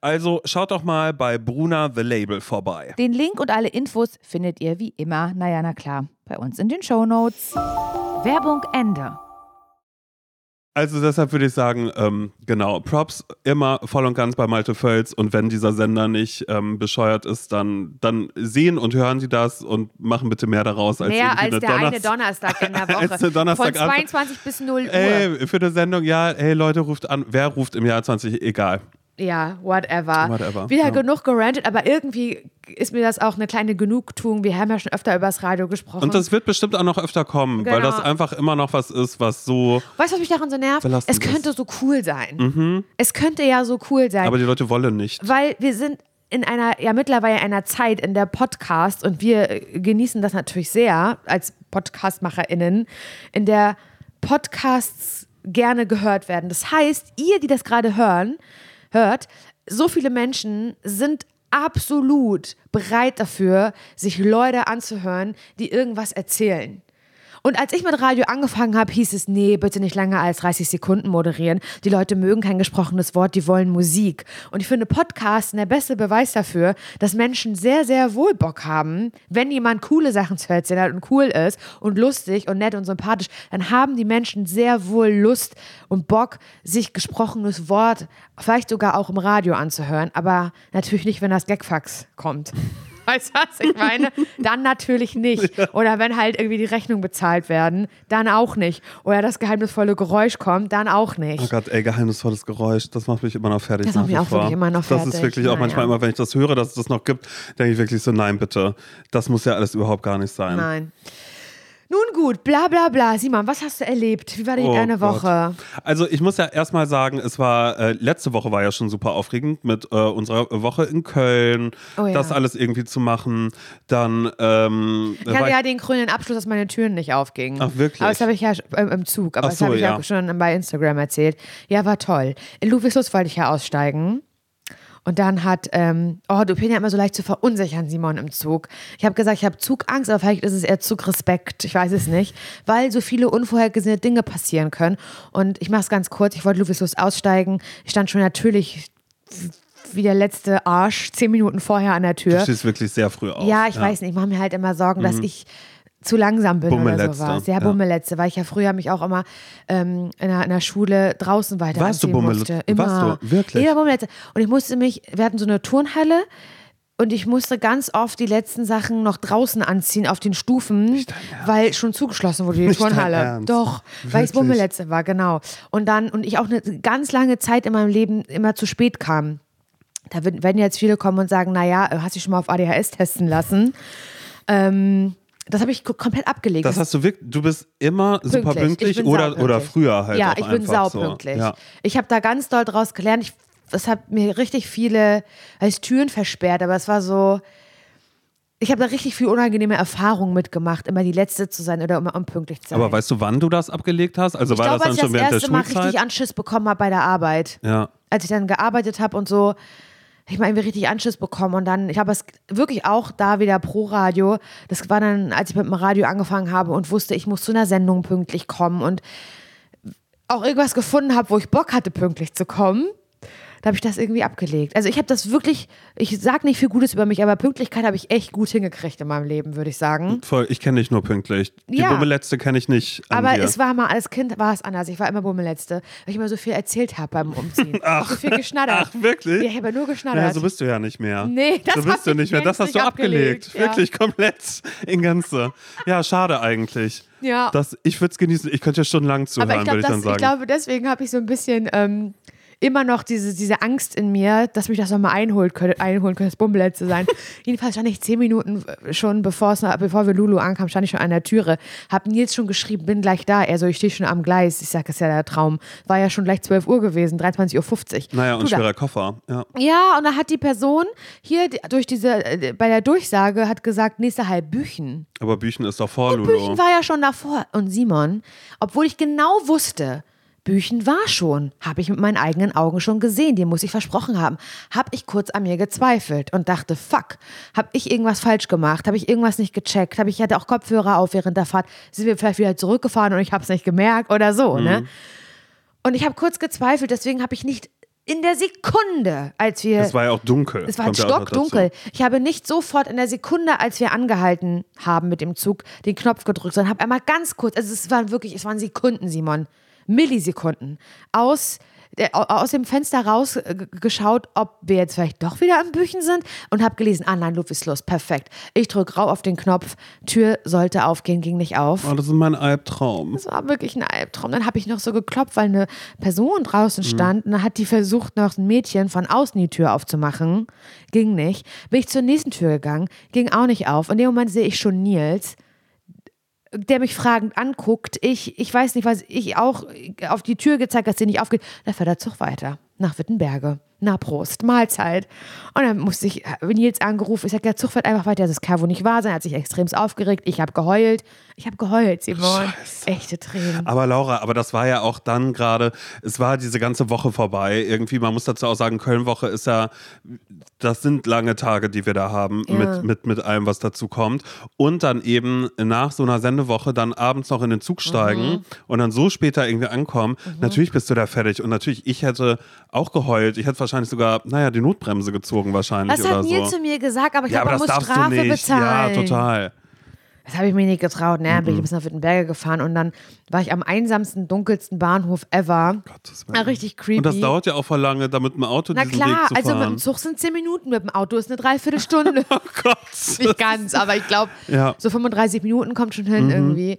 Also schaut doch mal bei Bruna The Label vorbei. Den Link und alle Infos findet ihr wie immer, naja, na klar, bei uns in den Shownotes. Werbung Ende. Also deshalb würde ich sagen, ähm, genau, Props immer voll und ganz bei Malte Völz und wenn dieser Sender nicht ähm, bescheuert ist, dann, dann sehen und hören sie das und machen bitte mehr daraus als Mehr als der Donners- eine Donnerstag in der Als Woche. eine Von Donnerstagabend. 22 bis 0 Uhr. Ey, für eine Sendung, ja, hey Leute, ruft an. Wer ruft im Jahr 20? Egal. Ja, whatever. Whatever, Wieder ja. genug gerantet, aber irgendwie ist mir das auch eine kleine Genugtuung. Wir haben ja schon öfter über das Radio gesprochen. Und das wird bestimmt auch noch öfter kommen, weil Genau. das einfach immer noch was ist, was so. weißt du, was mich daran so nervt? Es könnte ist. so cool sein. Es könnte ja so cool sein. Aber die Leute wollen nicht. weil wir sind in einer, ja mittlerweile einer Zeit, in der Podcast, und wir äh, genießen das natürlich sehr als PodcastmacherInnen, in der Podcasts gerne gehört werden. Das heißt, ihr, die das gerade hören, hört, so viele Menschen sind absolut bereit dafür, sich Leute anzuhören, die irgendwas erzählen. Und als ich mit Radio angefangen habe, hieß es, nee, bitte nicht länger als 30 Sekunden moderieren. Die Leute mögen kein gesprochenes Wort, die wollen Musik. Und ich finde Podcasts der beste Beweis dafür, dass Menschen sehr, sehr wohl Bock haben, wenn jemand coole Sachen zu erzählen hat und cool ist und lustig und nett und sympathisch, dann haben die Menschen sehr wohl Lust und Bock, sich gesprochenes Wort vielleicht sogar auch im Radio anzuhören. Aber natürlich nicht, wenn das Gagfax kommt. Weißt du, was ich meine? Dann natürlich nicht. Oder wenn halt irgendwie die Rechnung bezahlt werden, dann auch nicht. Oder das geheimnisvolle Geräusch kommt, dann auch nicht. Oh Gott, ey, geheimnisvolles Geräusch, das macht mich immer noch fertig. Das macht mich auch vor. wirklich immer noch Das ist fertig. wirklich auch manchmal immer, wenn ich das höre, dass es das noch gibt, denke ich wirklich so, nein, bitte. Das muss ja alles überhaupt gar nicht sein. Nein. Nun gut, bla bla bla. Simon, was hast du erlebt? Wie war die Oh deine Gott. Woche? Also ich muss ja erstmal sagen, es war, äh, letzte Woche war ja schon super aufregend mit äh, unserer Woche in Köln, Oh ja. das alles irgendwie zu machen. Dann ähm, Ich hatte ja den grünen Abschluss, dass meine Türen nicht aufgingen. Ach, wirklich? Aber das habe ich ja ähm, im Zug, aber Ach das so, habe ich ja. ja. schon bei Instagram erzählt. Ja, war toll. In Ludwigslust wollte ich ja aussteigen. Und dann hat, ähm, oh, du bist ja immer so leicht zu verunsichern, Simon, im Zug. Ich habe gesagt, ich habe Zugangst, aber vielleicht ist es eher Zugrespekt. Ich weiß es nicht. Weil so viele unvorhergesehene Dinge passieren können. Und ich mache es ganz kurz. Ich wollte Ludwigslos aussteigen. Ich stand schon natürlich wie der letzte Arsch zehn Minuten vorher an der Tür. Du stehst wirklich sehr früh auf. Ja, ich weiß nicht. Ich mache mir halt immer Sorgen, dass ich zu langsam bin oder Bummeletze, sowas. Ja, ja. Bummeletze, weil ich ja früher mich auch immer ähm, in, der, in der Schule draußen weiter Warst du anziehen Bummel- musste. Immer. warst du? Wirklich? Jeder Bummeletze. Und ich musste mich, wir hatten so eine Turnhalle und ich musste ganz oft die letzten Sachen noch draußen anziehen auf den Stufen, weil schon zugeschlossen wurde die Nicht Turnhalle. Doch, weil ich Wirklich? Bummeletze war, genau. Und dann, und ich auch eine ganz lange Zeit in meinem Leben immer zu spät kam. Da werden jetzt viele kommen und sagen, naja, hast du dich schon mal auf ADHS testen lassen? Ähm, das habe ich ko- komplett abgelegt. Das hast du wirklich, du bist immer super Ich pünktlich oder, oder früher halt Ja, ich bin saupünktlich. So. Ja. Ich habe da ganz doll draus gelernt. Ich, das hat mir richtig viele als Türen versperrt, aber es war so. Ich habe da richtig viel unangenehme Erfahrungen mitgemacht, immer die Letzte zu sein oder immer unpünktlich zu sein. Aber weißt du, wann du das abgelegt hast? Also ich war glaube, das dann ich schon das während der erste Mal Schulzeit? richtig Anschiss bekommen habe bei der Arbeit. ja. Als ich dann gearbeitet habe und so, ich mal irgendwie richtig Anschiss bekommen. Und dann, ich habe es wirklich auch da wieder pro Radio. Das war dann, als ich mit dem Radio angefangen habe und wusste, ich muss zu einer Sendung pünktlich kommen und auch irgendwas gefunden habe, wo ich Bock hatte, pünktlich zu kommen. Da habe ich das irgendwie abgelegt. Also ich habe das wirklich, ich sage nicht viel Gutes über mich, aber Pünktlichkeit habe ich echt gut hingekriegt in meinem Leben, würde ich sagen. Voll, ich kenne dich nur pünktlich. Die Ja. Bummeletzte kenne ich nicht Aber dir. es war mal, als Kind war es anders. Ich war immer Bummelletzte, weil ich immer so viel erzählt habe beim Umziehen. Ach, so viel geschnattert. ach, wirklich? Ja, ich habe nur geschnattert. Naja, so bist du ja nicht mehr. Nee, das so bist du ich nicht mehr. Das hast du abgelegt. abgelegt, ja. Wirklich komplett in Gänze. Ja, schade eigentlich. Ja. Das, ich würde es genießen. Ich könnte ja stundenlang zuhören, ich würde ich dann ich sagen. glaube, deswegen habe ich so ein bisschen ähm, immer noch diese, diese Angst in mir, dass mich das nochmal einholt, könnte, einholen könnte, das Bummelett zu sein. Jedenfalls stand ich zehn Minuten schon, bevor, es, bevor wir Lulu ankamen, stand ich schon an der Türe. Hab Nils schon geschrieben, bin gleich da. Er so, ich stehe schon am Gleis. Ich sage, das ist ja der Traum. War ja schon gleich 12 Uhr gewesen, 23.50 Uhr. naja, und schwerer Koffer. Ja. Ja, und da hat die Person hier durch diese, äh, bei der Durchsage hat gesagt, nächste halb Büchen. Aber Büchen ist doch vor, Und Lulu. Büchen war ja schon davor. Und Simon, obwohl ich genau wusste, Büchen war schon, habe ich mit meinen eigenen Augen schon gesehen, den muss ich versprochen haben, habe ich kurz an mir gezweifelt und dachte, fuck, habe ich irgendwas falsch gemacht, habe ich irgendwas nicht gecheckt, habe ich hatte auch Kopfhörer auf während der Fahrt, sind wir vielleicht wieder zurückgefahren und ich habe es nicht gemerkt oder so, ne? Mhm. Und ich habe kurz gezweifelt, deswegen habe ich nicht in der Sekunde, als wir es war ja auch dunkel. es war stockdunkel. Ich habe nicht sofort in der Sekunde, als wir angehalten haben mit dem Zug, den Knopf gedrückt, sondern habe einmal ganz kurz, also es waren wirklich, es waren Sekunden, Simon, Millisekunden, aus, aus dem Fenster rausgeschaut, ob wir jetzt vielleicht doch wieder am Büchen sind und habe gelesen, ah nein, Luft ist los, perfekt. Ich drücke rau auf den Knopf, Tür sollte aufgehen, ging nicht auf. Oh, das ist mein Albtraum. Das war wirklich ein Albtraum. Dann habe ich noch so geklopft, weil eine Person draußen stand und dann hat die versucht, noch ein Mädchen von außen die Tür aufzumachen. Ging nicht. Bin ich zur nächsten Tür gegangen, ging auch nicht auf. In dem Moment sehe ich schon Nils, der mich fragend anguckt. Ich, ich weiß nicht, was ich auch auf die Tür gezeigt, dass sie nicht aufgeht. Da fährt der Zug weiter nach Wittenberge. Na, Prost, Mahlzeit. Und dann musste ich, habe Nils angerufen. Ich sage, der Zug fährt einfach weiter. Das kann wohl nicht wahr sein. Er hat sich extremst aufgeregt. Ich habe geheult. Ich habe geheult, Simon. Echte Tränen. Aber Laura, aber das war ja auch dann gerade, es war diese ganze Woche vorbei. Irgendwie, man muss dazu auch sagen, Köln-Woche ist ja, das sind lange Tage, die wir da haben, Ja. mit, mit, mit allem, was dazu kommt. Und dann eben nach so einer Sendewoche dann abends noch in den Zug steigen Mhm. und dann so später irgendwie ankommen. Natürlich bist du da fertig. Und natürlich, ich hätte auch geheult. Ich hätte wahrscheinlich sogar, naja, die Notbremse gezogen wahrscheinlich Das oder hat Nils so. zu mir gesagt, aber ich ja, das muss Strafe bezahlen. Ja, total. Das habe ich mir nicht getraut. Ne? Mhm. Bin ich bis nach Wittenberge gefahren und dann war ich am einsamsten, dunkelsten Bahnhof ever. Gottes richtig creepy. Und das dauert ja auch voll lange, da mit dem Auto Na diesen klar, Weg zu also fahren. mit dem Zug sind zehn Minuten, mit dem Auto ist eine Dreiviertelstunde. oh Gott. nicht ganz, aber ich glaube, Ja. so 35 Minuten kommt schon hin irgendwie.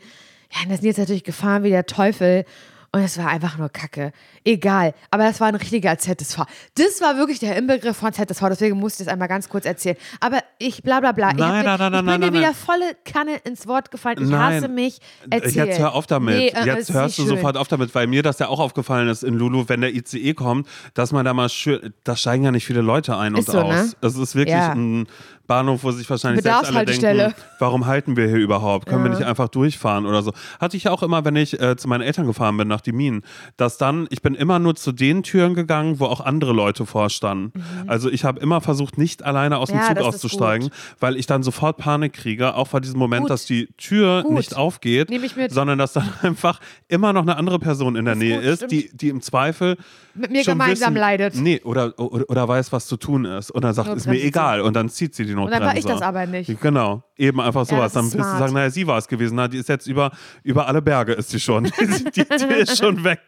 Ja, und das sind jetzt natürlich gefahren wie der Teufel. Und es war einfach nur Kacke. Egal. Aber das war ein richtiger ZSV. Das war wirklich der Inbegriff von ZSV. Deswegen musste ich das einmal ganz kurz erzählen. Aber ich, bla bla bla. ich Nein, hab, nein, nein, ich bin nein, dir nein, wieder nein. volle Kanne ins Wort gefallen. Ich Nein. hasse mich. Erzähl. Jetzt hör auf damit. Nee, äh, Jetzt hörst du schön. sofort auf damit, weil mir das ja auch aufgefallen ist in Lulu, wenn der ICE kommt, dass man da mal schön, da steigen ja nicht viele Leute ein und Ist so, aus. ne? Es ist wirklich Ja. ein Bahnhof, wo sich wahrscheinlich selbst alle denken, warum halten wir hier überhaupt? Können wir Ja. nicht einfach durchfahren oder so? Hatte ich auch immer, wenn ich äh, zu meinen Eltern gefahren bin nach die Minen, dass dann, ich bin immer nur zu den Türen gegangen, wo auch andere Leute vorstanden. Also ich habe immer versucht, nicht alleine aus dem Mhm. Ja, Zug das ist auszusteigen, weil ich dann sofort Panik kriege, auch vor diesem Moment, Gut. dass die Tür Gut. nicht aufgeht, sondern dass dann einfach immer noch eine andere Person in der Ist Nähe ist, stimmt. die, die im Zweifel Mit mir gemeinsam wissen, leidet. Nee, oder, oder, oder weiß, was zu tun ist. Und dann sagt, ist mir egal. Und dann zieht sie die Und Notbremse. dann war ich das aber nicht. Genau, eben einfach sowas. das dann wirst du sagen, naja, sie war es gewesen. Na, die ist jetzt über, über alle Berge ist sie schon. die, die, die ist schon weg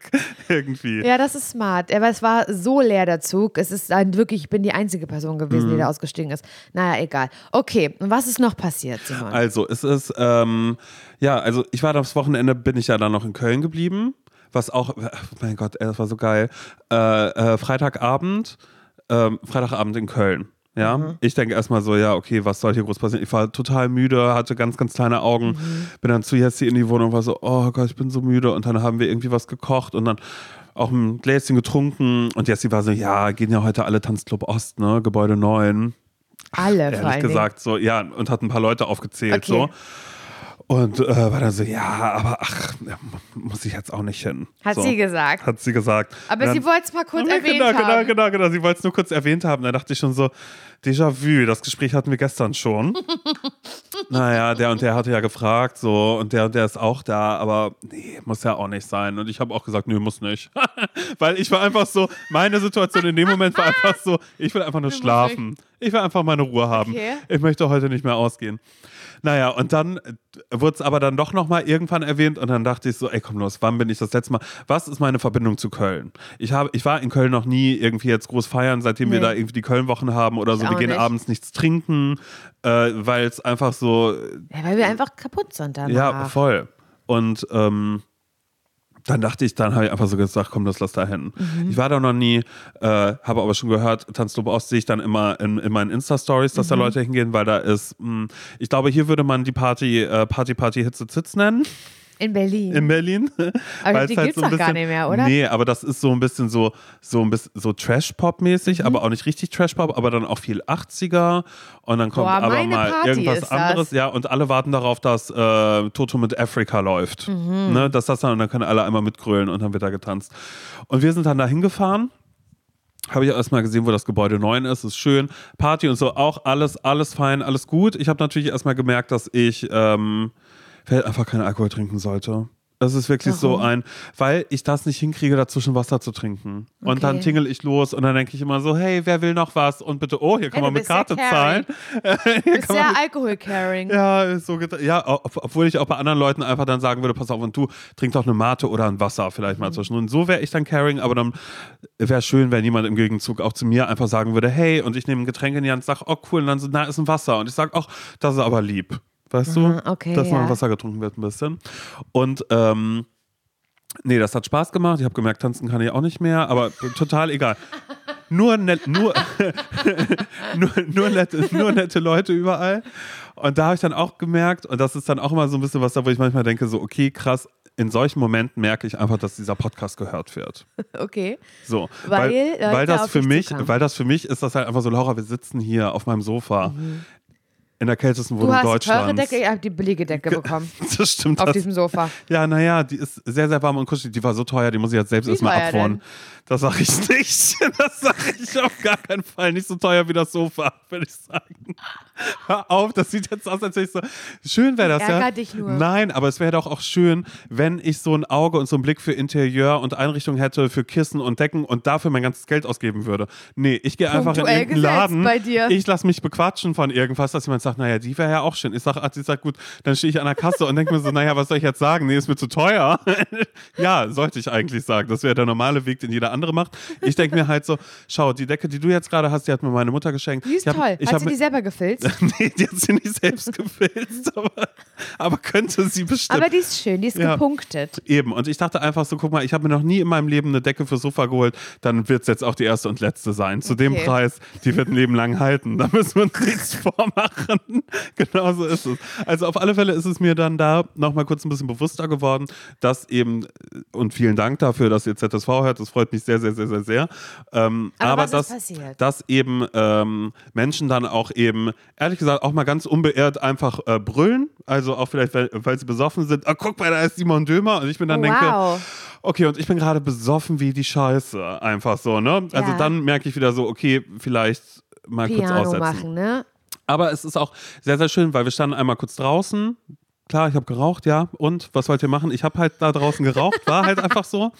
irgendwie. Ja, das ist smart. Aber es war so leer der Zug. Es ist ein wirklich, ich bin die einzige Person gewesen, Mhm. die da ausgestiegen ist. Naja, egal. Okay, und was ist noch passiert, Simon? Also, es ist, ähm, ja, also ich war das Wochenende, bin ich ja dann noch in Köln geblieben. Was auch, mein Gott, ey, das war so geil. Äh, äh, Freitagabend, ähm, Freitagabend in Köln. Ja, Mhm. ich denke erstmal so, ja, okay, was soll hier groß passieren? Ich war total müde, hatte ganz, ganz kleine Augen, Mhm. bin dann zu Jessie in die Wohnung und war so, oh Gott, ich bin so müde. Und dann haben wir irgendwie was gekocht und dann auch ein Gläschen getrunken. Und Jessie war so, ja, gehen ja heute alle Tanzclub Ost, ne, Gebäude 9 Alle, vor ehrlich gesagt, so, ja, und hat ein paar Leute aufgezählt, Okay. so. Und äh, war dann so, ja, aber ach, muss ich jetzt auch nicht hin. Hat so. sie gesagt. Hat sie gesagt. Aber Und sie dann- wollte es mal kurz Ja, erwähnt genau, haben. genau, genau, genau. Sie wollte es nur kurz erwähnt haben. Da dachte ich schon so, Déjà-vu, das Gespräch hatten wir gestern schon. naja, der und der hatte ja gefragt, so, und der und der ist auch da, aber nee, muss ja auch nicht sein. Und ich habe auch gesagt, nö, muss nicht. Weil ich war einfach so, meine Situation in dem Moment war einfach so, ich will einfach nur schlafen. Ich will einfach meine Ruhe haben. Okay. Ich möchte heute nicht mehr ausgehen. Naja, und dann äh, wurde es aber dann doch nochmal irgendwann erwähnt und dann dachte ich so, ey komm los, wann bin ich das letzte Mal, was ist meine Verbindung zu Köln? Ich, habe, ich war in Köln noch nie irgendwie jetzt groß feiern, seitdem wir Nee. da irgendwie die Kölnwochen haben oder so, Ich wir auch gehen nicht. abends nichts trinken, äh, weil es einfach so, Ja, weil wir einfach kaputt sind danach. ja, voll. Und ähm, dann dachte ich, dann habe ich einfach so gesagt, komm, das lass da hin. Mhm. Ich war da noch nie, äh, habe aber schon gehört, Tanzclub Ost sehe ich dann immer in, in meinen Insta-Stories, dass da Mhm. Leute hingehen, weil da ist, mh, ich glaube, hier würde man die Party äh, Party Party Hitze Zitz nennen In Berlin. in Berlin. Aber die halt gibt's so gar nicht mehr, oder? Nee, aber das ist so ein bisschen so, so ein bisschen so Trash-Pop-mäßig, Mhm. aber auch nicht richtig Trash-Pop, aber dann auch viel 80er und dann kommt Boah, aber mal Party irgendwas ist das. anderes, ja, und alle warten darauf, dass äh, Toto mit Africa läuft. Mhm. Ne, dass das dann, und dann können alle einmal mitgrölen und dann wird da getanzt. Und wir sind dann da hingefahren. Habe ich erstmal gesehen, wo das Gebäude 9 ist, ist schön. Party und so, auch alles, alles fein, alles gut. Ich habe natürlich erstmal gemerkt, dass ich ähm, vielleicht einfach keinen Alkohol trinken sollte. Das ist wirklich so Warum? ein, weil ich das nicht hinkriege, dazwischen Wasser zu trinken. Und Okay. dann tingel ich los und dann denke ich immer so, hey, wer will noch was? Und bitte, oh, hier kann Hey, man mit Karte zahlen. caring. Hier Ist sehr Alkohol-caring. ja, so ja, ob, obwohl ich auch bei anderen Leuten einfach dann sagen würde, pass auf, und du trink doch eine Mate oder ein Wasser vielleicht Mhm. mal zwischen. Und so wäre ich dann caring, aber dann wäre schön, wenn jemand im Gegenzug auch zu mir einfach sagen würde, hey, und ich nehme ein Getränk in die Hand und sage, oh cool, und dann so, na, ist ein Wasser. Und ich sage, ach, das ist aber lieb. Weißt du? Mhm, okay, Dass mal ja. Wasser getrunken wird ein bisschen. Und ähm, Nee, das hat Spaß gemacht. Ich habe gemerkt, tanzen kann ich auch nicht mehr, aber total egal. Nur, net, nur, nur, nur, nette, nur nette Leute überall. Und da habe ich dann auch gemerkt, und das ist dann auch immer so ein bisschen was da, wo ich manchmal denke, so, okay, krass, in solchen Momenten merke ich einfach, dass dieser Podcast gehört wird. Okay. So, Weil weil, weil, das für mich, weil das für mich ist das halt einfach so, Laura, wir sitzen hier auf meinem Sofa in der kältesten Du Wohnung hast teure Deutschlands. Decke, ich habe die billige Decke bekommen. Das stimmt. auf das, diesem Sofa. ja, naja, die ist sehr, sehr warm und kuschelig. Die war so teuer, die muss ich jetzt selbst erstmal abfahren. denn? Das sage ich nicht. Das sage ich auf gar keinen Fall. Nicht so teuer wie das Sofa, würde ich sagen. Hör auf, das sieht jetzt aus, als wäre ich so. Schön wäre das Ärger ja. dich nur. Nein, aber es wäre doch auch schön, wenn ich so ein Auge und so einen Blick für Interieur und Einrichtung hätte, für Kissen und Decken und dafür mein ganzes Geld ausgeben würde. Nee, ich gehe einfach in gesetzt Laden. bei dir. Ich lasse mich bequatschen von irgendwas, dass jemand sagt, naja, die wäre ja auch schön. Ich sage, sie sagt, gut, dann stehe ich an der Kasse und denke mir so, naja, was soll ich jetzt sagen? Nee, ist mir zu teuer. ja, sollte ich eigentlich sagen. Das wäre der normale Weg, den jeder andere macht. Ich denke mir halt so, schau, die Decke, die du jetzt gerade hast, die hat mir meine Mutter geschenkt. Die ist ich hab, toll. Ich Hat sie die selber gefilzt? nee, die hat sie nicht selbst gefilzt, aber aber könnte sie bestimmt. Aber die ist schön, die ist Ja. gepunktet. Eben, und ich dachte einfach so, guck mal, ich habe mir noch nie in meinem Leben eine Decke fürs Sofa geholt, dann wird es jetzt auch die erste und letzte sein. Zu dem Okay. Preis, die wird ein Leben lang halten. Da müssen wir uns nichts vormachen. genau so ist es. Also auf alle Fälle ist es mir dann da nochmal kurz ein bisschen bewusster geworden, dass eben, und vielen Dank dafür, dass ihr ZSV hört, das freut mich sehr, sehr, sehr, sehr, sehr. Ähm, Aber aber dass, passiert? dass eben ähm, Menschen dann auch eben, ehrlich gesagt, auch mal ganz unbeirrt einfach äh, brüllen. Also auch vielleicht, weil, weil sie besoffen sind. Ah, guck mal, da ist Simon Dömer. Und ich mir dann Oh, denke, wow. okay, und ich bin gerade besoffen wie die Scheiße. Einfach so, ne? Also Ja. dann merke ich wieder so, okay, vielleicht mal kurz Piano aussetzen. machen, ne? Aber es ist auch sehr, sehr schön, weil wir standen einmal kurz draußen. Klar, ich habe geraucht, ja. Und was wollt ihr machen? Ich habe halt da draußen geraucht, war halt einfach so.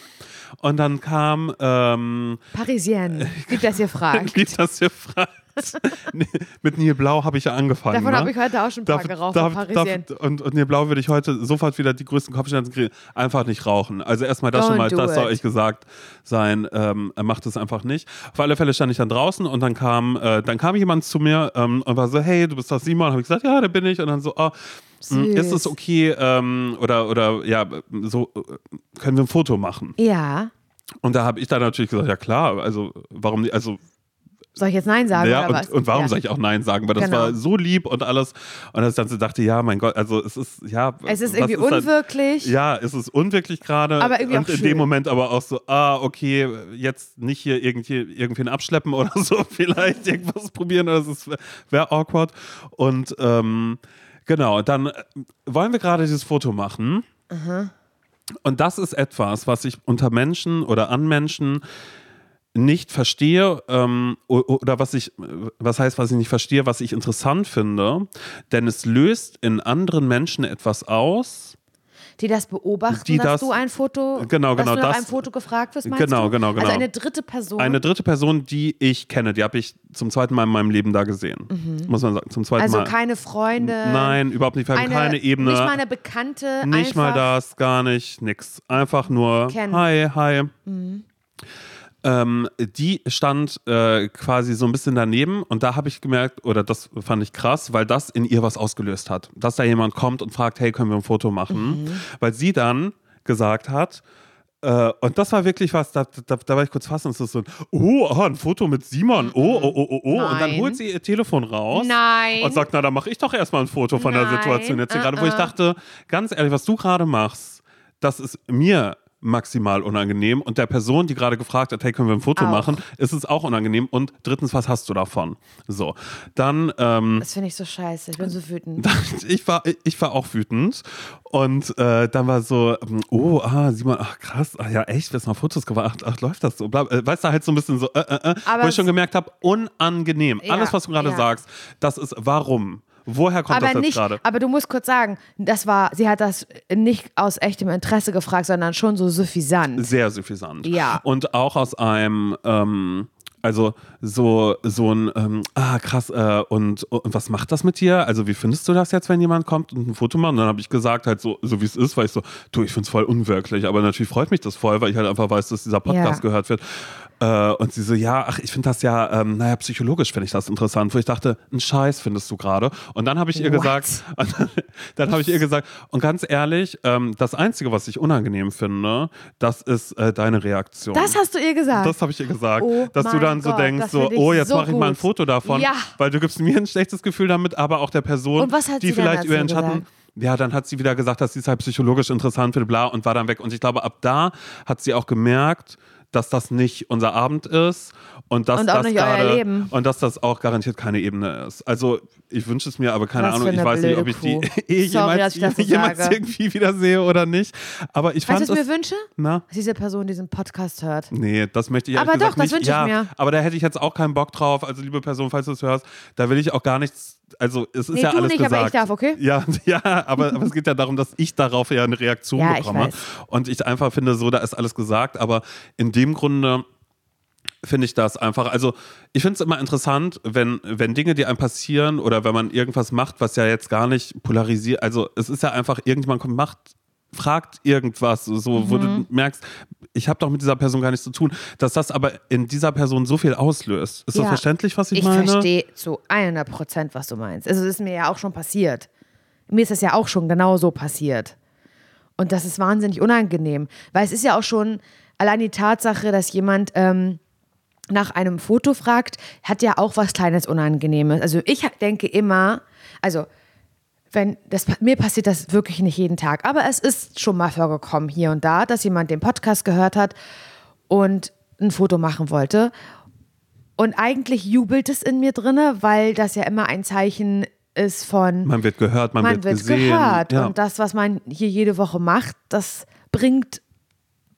Und dann kam, ähm, Parisienne, gibt das hier fragt. wie das hier fragt. Nee, Mit Nil Blau habe ich ja angefangen. Davon ne? habe ich heute auch schon ein paar geraucht, von Parisienne. und, und Nil Blau würde ich heute sofort wieder die größten Kopfschmerzen kriegen. Einfach nicht rauchen. Also erstmal das Don't schon mal, das soll it. euch gesagt sein. Ähm, er macht es einfach nicht. Auf alle Fälle stand ich dann draußen und dann kam, äh, dann kam jemand zu mir ähm, und war so, hey, du bist doch Simon. Habe ich gesagt, ja, der bin ich. Und dann so, oh, mh, ist es Süß. okay ähm, oder oder ja, so können wir ein Foto machen? Ja. Und da habe ich dann natürlich gesagt, ja klar, also warum nicht, also Soll ich jetzt Nein sagen ja, und, was? und warum ja. soll ich auch Nein sagen? Weil das Genau. war so lieb und alles. Und dann so dachte, ja, mein Gott, also es ist, ja. Es ist irgendwie halt- unwirklich. ja, es ist unwirklich gerade. Aber irgendwie Und in schön. dem Moment aber auch so, ah, okay, jetzt nicht hier irgendwie, irgendwen abschleppen oder so, vielleicht irgendwas probieren oder es wäre awkward. Und ähm, genau, dann äh, wollen wir gerade dieses Foto machen. Und das ist etwas, was ich unter Menschen oder an Menschen nicht verstehe ähm, oder was ich, was heißt, was ich nicht verstehe, was ich interessant finde, denn es löst in anderen Menschen etwas aus. Die das beobachten, Die dass das- du ein Foto, Genau, dass genau, du nach das- einem Foto gefragt wirst, meinst Genau, du? genau, genau. Also eine dritte Person. Eine dritte Person, die ich kenne, die habe ich zum zweiten Mal in meinem Leben da gesehen. Muss man sagen, zum zweiten Mhm. also Mal. keine Freunde. Nein, überhaupt nicht. Wir haben eine, keine Ebene. Nicht mal eine Bekannte. Nicht mal das, gar nicht, nix. Einfach nur Kennen. Hi, hi. Ähm, die stand äh, quasi so ein bisschen daneben und da habe ich gemerkt, oder das fand ich krass, weil das in ihr was ausgelöst hat. Dass da jemand kommt und fragt, hey, können wir ein Foto machen? Mhm. Weil sie dann gesagt hat, äh, und das war wirklich was, da, da, da war ich kurz fassungslos so, oh, aha, ein Foto mit Simon, oh, oh, oh, oh, oh. Und dann holt sie ihr Telefon raus Nein. und sagt, na, dann mache ich doch erstmal ein Foto von der Nein, Situation jetzt hier gerade, wo ich uh-uh. dachte, ganz ehrlich, was du gerade machst, das ist mir maximal unangenehm und der Person, die gerade gefragt hat, hey, können wir ein Foto Auch. machen, ist es auch unangenehm und drittens, was hast du davon? So, dann ähm, Das finde ich so scheiße. Ich bin so wütend. ich war, ich war auch wütend und äh, dann war so, ähm, oh, ah, Simon, ach krass, ach ja, echt, wirst mal Fotos gemacht, ach, läuft das so, bla, äh, weißt du, halt so ein bisschen so, äh, äh, äh, wo ich schon gemerkt habe, unangenehm. Ja, Alles, was du gerade ja. sagst, das ist, warum? Woher kommt aber das jetzt nicht, gerade? aber du musst kurz sagen, das war, sie hat das nicht aus echtem Interesse gefragt, sondern schon so suffisant. Sehr suffisant. Ja. Und auch aus einem, ähm, also so, so ein, ähm, ah krass, äh, und, und was macht das mit dir? Also wie findest du das jetzt, wenn jemand kommt und ein Foto macht? Und dann habe ich gesagt, halt so, so wie es ist, weil ich so, du, ich finde es voll unwirklich, aber natürlich freut mich das voll, weil ich halt einfach weiß, dass dieser Podcast Ja. gehört wird. Äh, und sie so, ja, ach, ich finde das ja, ähm, naja, psychologisch finde ich das interessant, wo ich dachte, ein Scheiß findest du gerade. Und dann habe ich ihr What? gesagt, und dann, dann habe ich ihr gesagt, und ganz ehrlich, ähm, das Einzige, was ich unangenehm finde, das ist äh, deine Reaktion. Das hast du ihr gesagt. Das habe ich ihr gesagt, Oh dass du dann so Gott, denkst, so, find ich oh, jetzt so mache ich mal ein. Foto davon, Ja. weil du gibst mir ein schlechtes Gefühl damit, aber auch der Person, Und was hat die vielleicht über ihren Schatten. gesagt? Ja, dann hat sie wieder gesagt, dass sie es halt psychologisch interessant findet, bla, und war dann weg. Und ich glaube, ab da hat sie auch gemerkt, dass das nicht unser Abend ist und dass Und auch das nicht euer gerade Leben. und dass das auch garantiert keine Ebene ist. Also ich wünsche es mir, aber keine Was Ahnung, ich weiß nicht, ob ich die eh jemals, dass ich das so jemals irgendwie wieder sehe oder nicht. Aber ich fand weißt du, was ich es, mir wünsche? na, Dass diese Person diesen Podcast hört. Nee, das möchte ich Aber doch, das nicht. wünsch ich ja, mir. Aber da hätte ich jetzt auch keinen Bock drauf. Also, liebe Person, falls du es hörst, da will ich auch gar nichts. Also, es ist Nee, ja alles nicht, aber gesagt. ich darf, okay? Ja, ja aber, aber es geht ja darum, dass ich darauf ja eine Reaktion Ja, ich bekomme. weiß. Und ich einfach finde, so, da ist alles gesagt. Aber in dem Grunde finde ich das einfach. Also, ich finde es immer interessant, wenn, wenn Dinge, die einem passieren oder wenn man irgendwas macht, was ja jetzt gar nicht polarisiert. Also, es ist ja einfach, irgendjemand kommt, macht, fragt irgendwas, so, wo du Mhm. merkst, ich habe doch mit dieser Person gar nichts zu tun, dass das aber in dieser Person so viel auslöst. Ist das Ja. verständlich, was ich, Ich meine? verstehe zu 100 Prozent, was du meinst. Also, es ist mir ja auch schon passiert. mir ist das ja auch schon genau so passiert. Und das ist wahnsinnig unangenehm, weil es ist ja auch schon allein die Tatsache, dass jemand ähm, nach einem Foto fragt, hat ja auch was kleines Unangenehmes. Also ich denke immer, also wenn das mir passiert das wirklich nicht jeden Tag, aber es ist schon mal vorgekommen hier und da, dass jemand den Podcast gehört hat und ein Foto machen wollte. Und eigentlich jubelt es in mir drinne, weil das ja immer ein Zeichen ist von Man wird gehört, man, man wird, wird gesehen. gehört. Ja. Und das, was man hier jede Woche macht, das bringt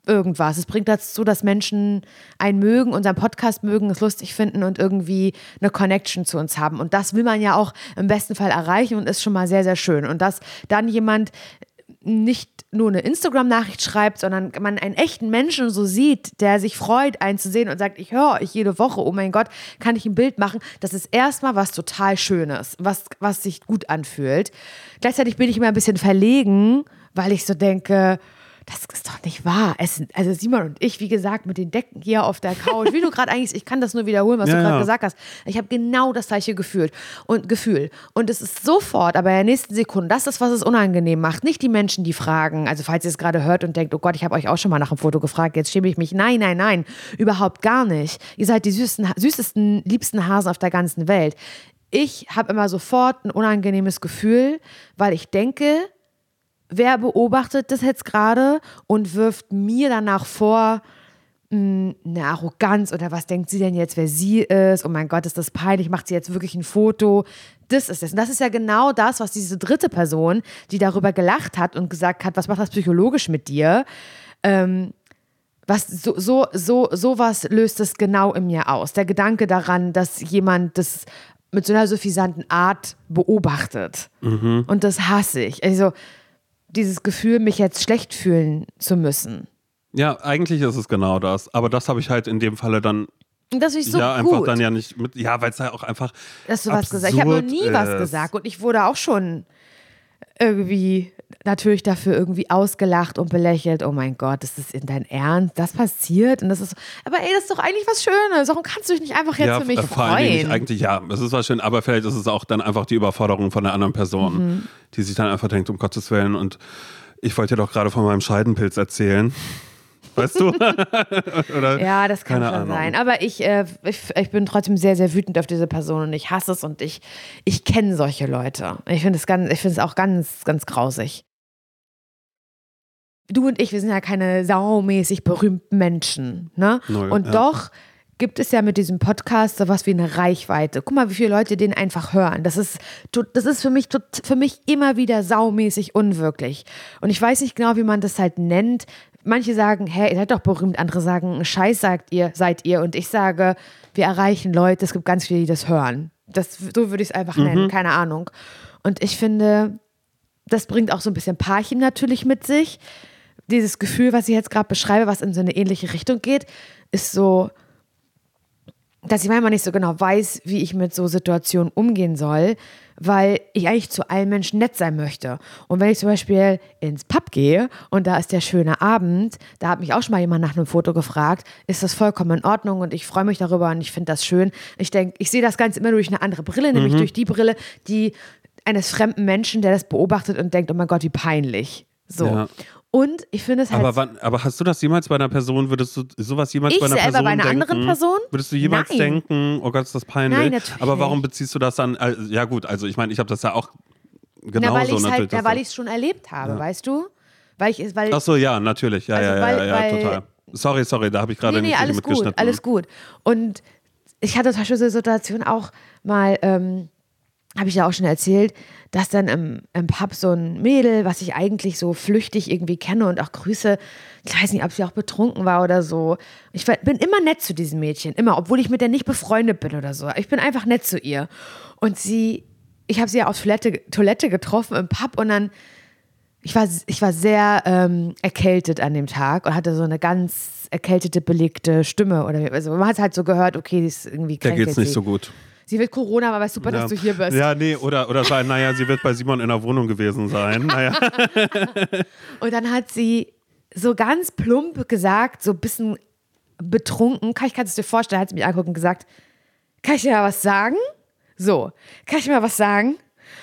irgendwas. Es bringt dazu, dass Menschen einen mögen, unseren Podcast mögen, es lustig finden und irgendwie eine Connection zu uns haben. Und das will man ja auch im besten Fall erreichen und ist schon mal sehr, sehr schön. Und dass dann jemand nicht nur eine Instagram-Nachricht schreibt, sondern man einen echten Menschen so sieht, der sich freut, einen zu sehen und sagt, ich höre euch jede Woche, oh mein Gott, kann ich ein Bild machen? Das ist erstmal was total Schönes, was, was sich gut anfühlt. Gleichzeitig bin ich immer ein bisschen verlegen, weil ich so denke, das ist doch nicht wahr. Es, also Simon und ich, wie gesagt, mit den Decken hier auf der Couch, wie du gerade eigentlich, ich kann das nur wiederholen, was Ja, du gerade ja. gesagt hast. Ich habe genau das gleiche Gefühl und Gefühl. Und es ist sofort, aber in der nächsten Sekunde, das ist, was es unangenehm macht. Nicht die Menschen, die fragen, also falls ihr es gerade hört und denkt, oh Gott, ich habe euch auch schon mal nach einem Foto gefragt, jetzt schäme ich mich. Nein, nein, nein, überhaupt gar nicht. Ihr seid die süßesten, süßesten, liebsten Hasen auf der ganzen Welt. Ich habe immer sofort ein unangenehmes Gefühl, weil ich denke, wer beobachtet das jetzt gerade und wirft mir danach vor, mh, eine Arroganz oder was denkt sie denn jetzt, wer sie ist? Oh mein Gott, ist das peinlich, macht sie jetzt wirklich ein Foto? Das ist es. Und das ist ja genau das, was diese dritte Person, die darüber gelacht hat und gesagt hat, was macht das psychologisch mit dir? Ähm, was so, so, so, sowas löst es genau in mir aus. Der Gedanke daran, dass jemand das mit so einer suffisanten Art beobachtet. Und das hasse ich. Also dieses Gefühl, mich jetzt schlecht fühlen zu müssen. ja, eigentlich ist es genau das. Aber das habe ich halt in dem Falle dann das ich so ja einfach gut, dann ja nicht mit. Ja, weil es ja auch einfach. dass du was gesagt hast. Ich habe noch nie was ist. gesagt und ich wurde auch schon irgendwie natürlich dafür irgendwie ausgelacht und belächelt. Oh mein Gott, ist das in dein Ernst? Das passiert? Und das ist, aber ey, das ist doch eigentlich was Schönes. Warum kannst du dich nicht einfach jetzt ja, für mich äh, freuen? Eigentlich ja, es ist was schön, aber vielleicht ist es auch dann einfach die Überforderung von der anderen Person, Mhm. die sich dann einfach denkt, um Gottes Willen. Und ich wollte dir doch gerade von meinem Scheidenpilz erzählen. Weißt du? Oder, Ja, das kann schon Ahnung. sein. Aber ich, äh, ich, ich bin trotzdem sehr, sehr wütend auf diese Person und ich hasse es und ich, ich kenne solche Leute. Ich finde es auch ganz, ganz grausig. Du und ich, wir sind ja keine saumäßig berühmten Menschen, ne? Null, und ja. doch gibt es ja mit diesem Podcast sowas wie eine Reichweite. Guck mal, wie viele Leute den einfach hören. Das ist, das ist für mich, für mich immer wieder saumäßig unwirklich. Und ich weiß nicht genau, wie man das halt nennt. Manche sagen, hey, ihr seid doch berühmt. Andere sagen, Scheiß sagt ihr, seid ihr. Und ich sage, wir erreichen Leute. Es gibt ganz viele, die das hören. Das, so würde ich es einfach nennen. Keine Ahnung. Und ich finde, das bringt auch so ein bisschen Parchim natürlich mit sich. Dieses Gefühl, was ich jetzt gerade beschreibe, was in so eine ähnliche Richtung geht, ist so, dass ich manchmal nicht so genau weiß, wie ich mit so Situationen umgehen soll, weil ich eigentlich zu allen Menschen nett sein möchte. Und wenn ich zum Beispiel ins Pub gehe und da ist der schöne Abend, da hat mich auch schon mal jemand nach einem Foto gefragt, ist das vollkommen in Ordnung und ich freue mich darüber und ich finde das schön. Ich denke, ich sehe das Ganze immer durch eine andere Brille, Mhm. nämlich durch die Brille, die eines fremden Menschen, der das beobachtet und denkt, oh mein Gott, wie peinlich. So. Ja. Und ich finde es halt aber, wann, aber hast du das jemals bei einer Person, würdest du sowas jemals Ich bei einer selber Person bei einer denken? anderen Person? Würdest du jemals Nein. denken, oh Gott, ist das peinlich? Nein, natürlich aber warum beziehst du das dann? Also, ja gut, also ich meine, ich habe das ja auch Na, genauso weil ich es natürlich. halt, na, das- weil ich es schon erlebt habe, weißt du? Weil ich weil Ach so, ja, natürlich. Ja, Also, ja, ja, weil- ja, ja, total. Sorry, sorry, da habe ich gerade nee, nee, nicht alles mitgeschnitten. gut, alles gut. Und ich hatte zum Beispiel so eine Situation auch mal, ähm, habe ich ja auch schon erzählt, dass dann im, im Pub so ein Mädel, was ich eigentlich so flüchtig irgendwie kenne und auch grüße, ich weiß nicht, ob sie auch betrunken war oder so. Ich bin immer nett zu diesem Mädchen, immer, obwohl ich mit der nicht befreundet bin oder so. Ich bin einfach nett zu ihr. Und sie, ich habe sie ja auf Toilette, Toilette getroffen im Pub und dann ich war, ich war sehr ähm, erkältet an dem Tag und hatte so eine ganz erkältete, belegte Stimme. Oder, also man hat halt so gehört, okay, die ist irgendwie kränkelt geht's nicht sie. so gut. Sie wird Corona, aber weißt super, Ja. dass du hier bist. Ja, nee, oder, oder sein, naja, sie wird bei Simon in der Wohnung gewesen sein. Naja. Und dann hat sie so ganz plump gesagt, so ein bisschen betrunken, kann ich kann es dir vorstellen, hat sie mich angeguckt und gesagt, kann ich dir mal was sagen? So, kann ich dir mal was sagen?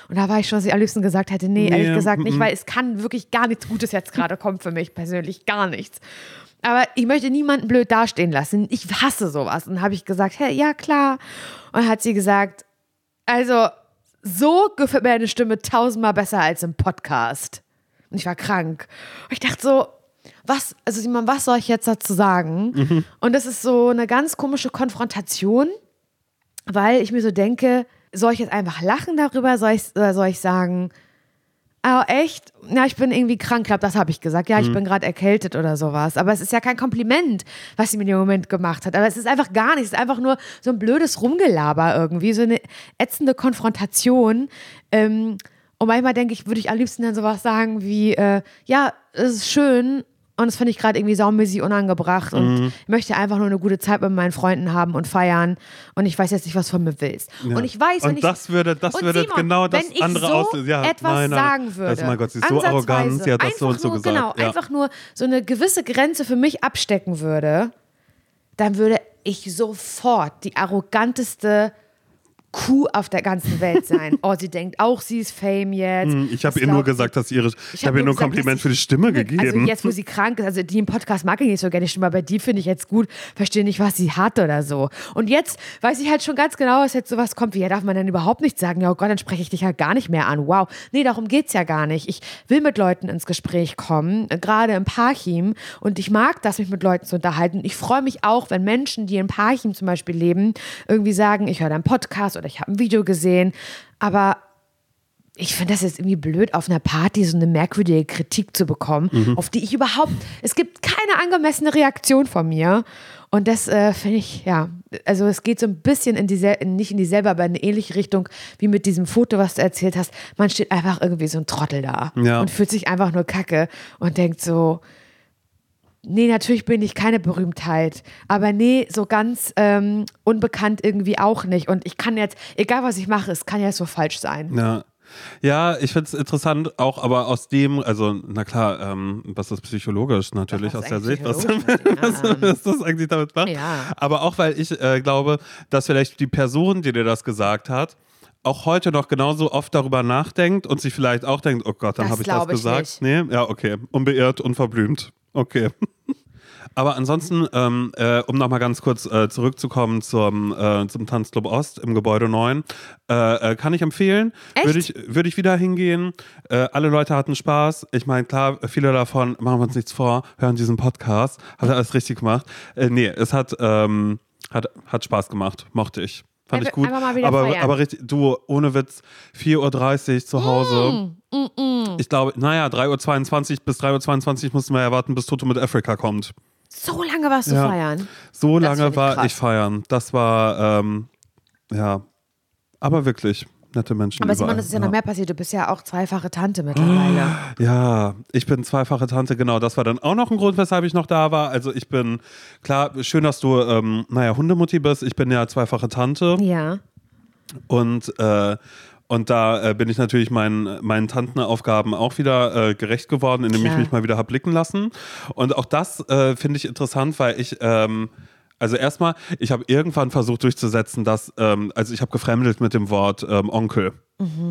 Und da war ich schon, dass ich am liebsten gesagt hätte, nee, Nee, ehrlich gesagt nicht, mm. weil es kann wirklich gar nichts Gutes jetzt gerade kommen für mich persönlich, gar nichts. Aber ich möchte niemanden blöd dastehen lassen. Ich hasse sowas. Und habe ich gesagt, hey, ja klar. Und hat sie gesagt, also so gefällt mir eine Stimme tausendmal besser als im Podcast. Und ich war krank. Und ich dachte so, was, also Simon, was soll ich jetzt dazu sagen? Und das ist so eine ganz komische Konfrontation, weil ich mir so denke, soll ich jetzt einfach lachen darüber? Soll ich, oder soll ich sagen, oh echt? Ja, ich bin irgendwie krank, glaube das habe ich gesagt. Ja, ich bin gerade erkältet oder sowas. Aber es ist ja kein Kompliment, was sie mir in dem Moment gemacht hat. Aber es ist einfach gar nichts. Es ist einfach nur so ein blödes Rumgelaber irgendwie, so eine ätzende Konfrontation. Ähm, und manchmal denke ich, würde ich am liebsten dann sowas sagen wie, äh, ja, es ist schön, und das finde ich gerade irgendwie saumäßig unangebracht. Und ich möchte einfach nur eine gute Zeit mit meinen Freunden haben und feiern. Und ich weiß jetzt nicht, was von mir willst. Und ich weiß, wenn Und ich. das würde, das Und würde Simon, genau das wenn ich andere so auslösen. Ja, etwas nein, nein. sagen würde. Das, mein Gott, sie ist so arrogant, sie hat das so und so nur, gesagt. Genau, ja. einfach nur so eine gewisse Grenze für mich abstecken würde, dann würde ich sofort die arroganteste Kuh auf der ganzen Welt sein. Oh, sie denkt auch, sie ist Fame jetzt. Hm, Ich habe ihr nur gesagt, dass ihre. Ich, Ich habe hab ihr nur ein gesagt, Kompliment dass für die Stimme Also gegeben. jetzt, wo sie krank ist, also die im Podcast mag ich nicht so gerne die Stimme, aber die finde ich jetzt gut, verstehe nicht, was sie hat oder so. Und jetzt weiß ich halt schon ganz genau, was jetzt sowas kommt wie, ja, darf man dann überhaupt nicht sagen, ja, oh Gott, dann spreche ich dich ja gar nicht mehr an. Wow. Nee, darum geht's ja gar nicht. Ich will mit Leuten ins Gespräch kommen, gerade im Parchim. Und ich mag das, mich mit Leuten zu unterhalten. Ich freue mich auch, wenn Menschen, die in Parchim zum Beispiel leben, irgendwie sagen, ich höre deinen Podcast oder ich habe ein Video gesehen. Aber ich finde das jetzt irgendwie blöd, auf einer Party so eine merkwürdige Kritik zu bekommen, auf die ich überhaupt, es gibt keine angemessene Reaktion von mir. Und das äh, finde ich, ja, also es geht so ein bisschen in dieselbe, nicht in dieselbe, aber in eine ähnliche Richtung wie mit diesem Foto, was du erzählt hast. Man steht einfach irgendwie so ein Trottel da Ja. und fühlt sich einfach nur kacke und denkt so, nee, natürlich bin ich keine Berühmtheit, aber nee, so ganz ähm, unbekannt irgendwie auch nicht. Und ich kann jetzt, egal was ich mache, es kann ja so falsch sein. Ja. Ja, ich finde es interessant, auch aber aus dem, also, na klar, ähm, was ist psychologisch natürlich aus der Sicht, was, was, was das eigentlich damit macht. Ja. Aber auch, weil ich äh, glaube, dass vielleicht die Person, die dir das gesagt hat, auch heute noch genauso oft darüber nachdenkt und sich vielleicht auch denkt, oh Gott, dann Das habe ich das ich gesagt. nicht. Nee, ja, okay. Unbeirrt, unverblümt. Okay. Aber ansonsten, ähm, äh, um nochmal ganz kurz äh, zurückzukommen zum, äh, zum Tanzclub Ost im Gebäude 9, äh, äh, kann ich empfehlen. Würde ich, würde ich wieder hingehen. Äh, alle Leute hatten Spaß. Ich meine, klar, viele davon, machen wir uns nichts vor, hören diesen Podcast. Hat er alles richtig gemacht. Äh, nee, es hat, ähm, hat, hat Spaß gemacht. Mochte ich. Fand ich gut. aber, feiern. aber richtig, du, ohne Witz, 4.30 Uhr zu Hause. Mm, Ich glaube, naja, 3.22 Uhr bis 3.22 Uhr mussten wir ja warten, bis Toto mit Afrika kommt. So lange warst du Ja. feiern. So Das lange ich war krass. ich feiern. Das war, ähm, ja, aber wirklich nette Menschen. Aber. Simon, es ist ja noch mehr passiert. Du bist ja auch zweifache Tante mittlerweile. Ja, ich bin zweifache Tante, genau. Das war dann auch noch ein Grund, weshalb ich noch da war. Also ich bin, klar, schön, dass du, ähm, naja, Hundemutti bist. Ich bin ja zweifache Tante Ja. und, äh, und da äh, bin ich natürlich meinen, meinen Tantenaufgaben auch wieder äh, gerecht geworden, indem Klar. ich mich mal wieder hab blicken lassen. Und auch das äh, finde ich interessant, weil ich, ähm, also erstmal, ich habe irgendwann versucht durchzusetzen, dass, ähm, also ich habe gefremdelt mit dem Wort ähm, Onkel.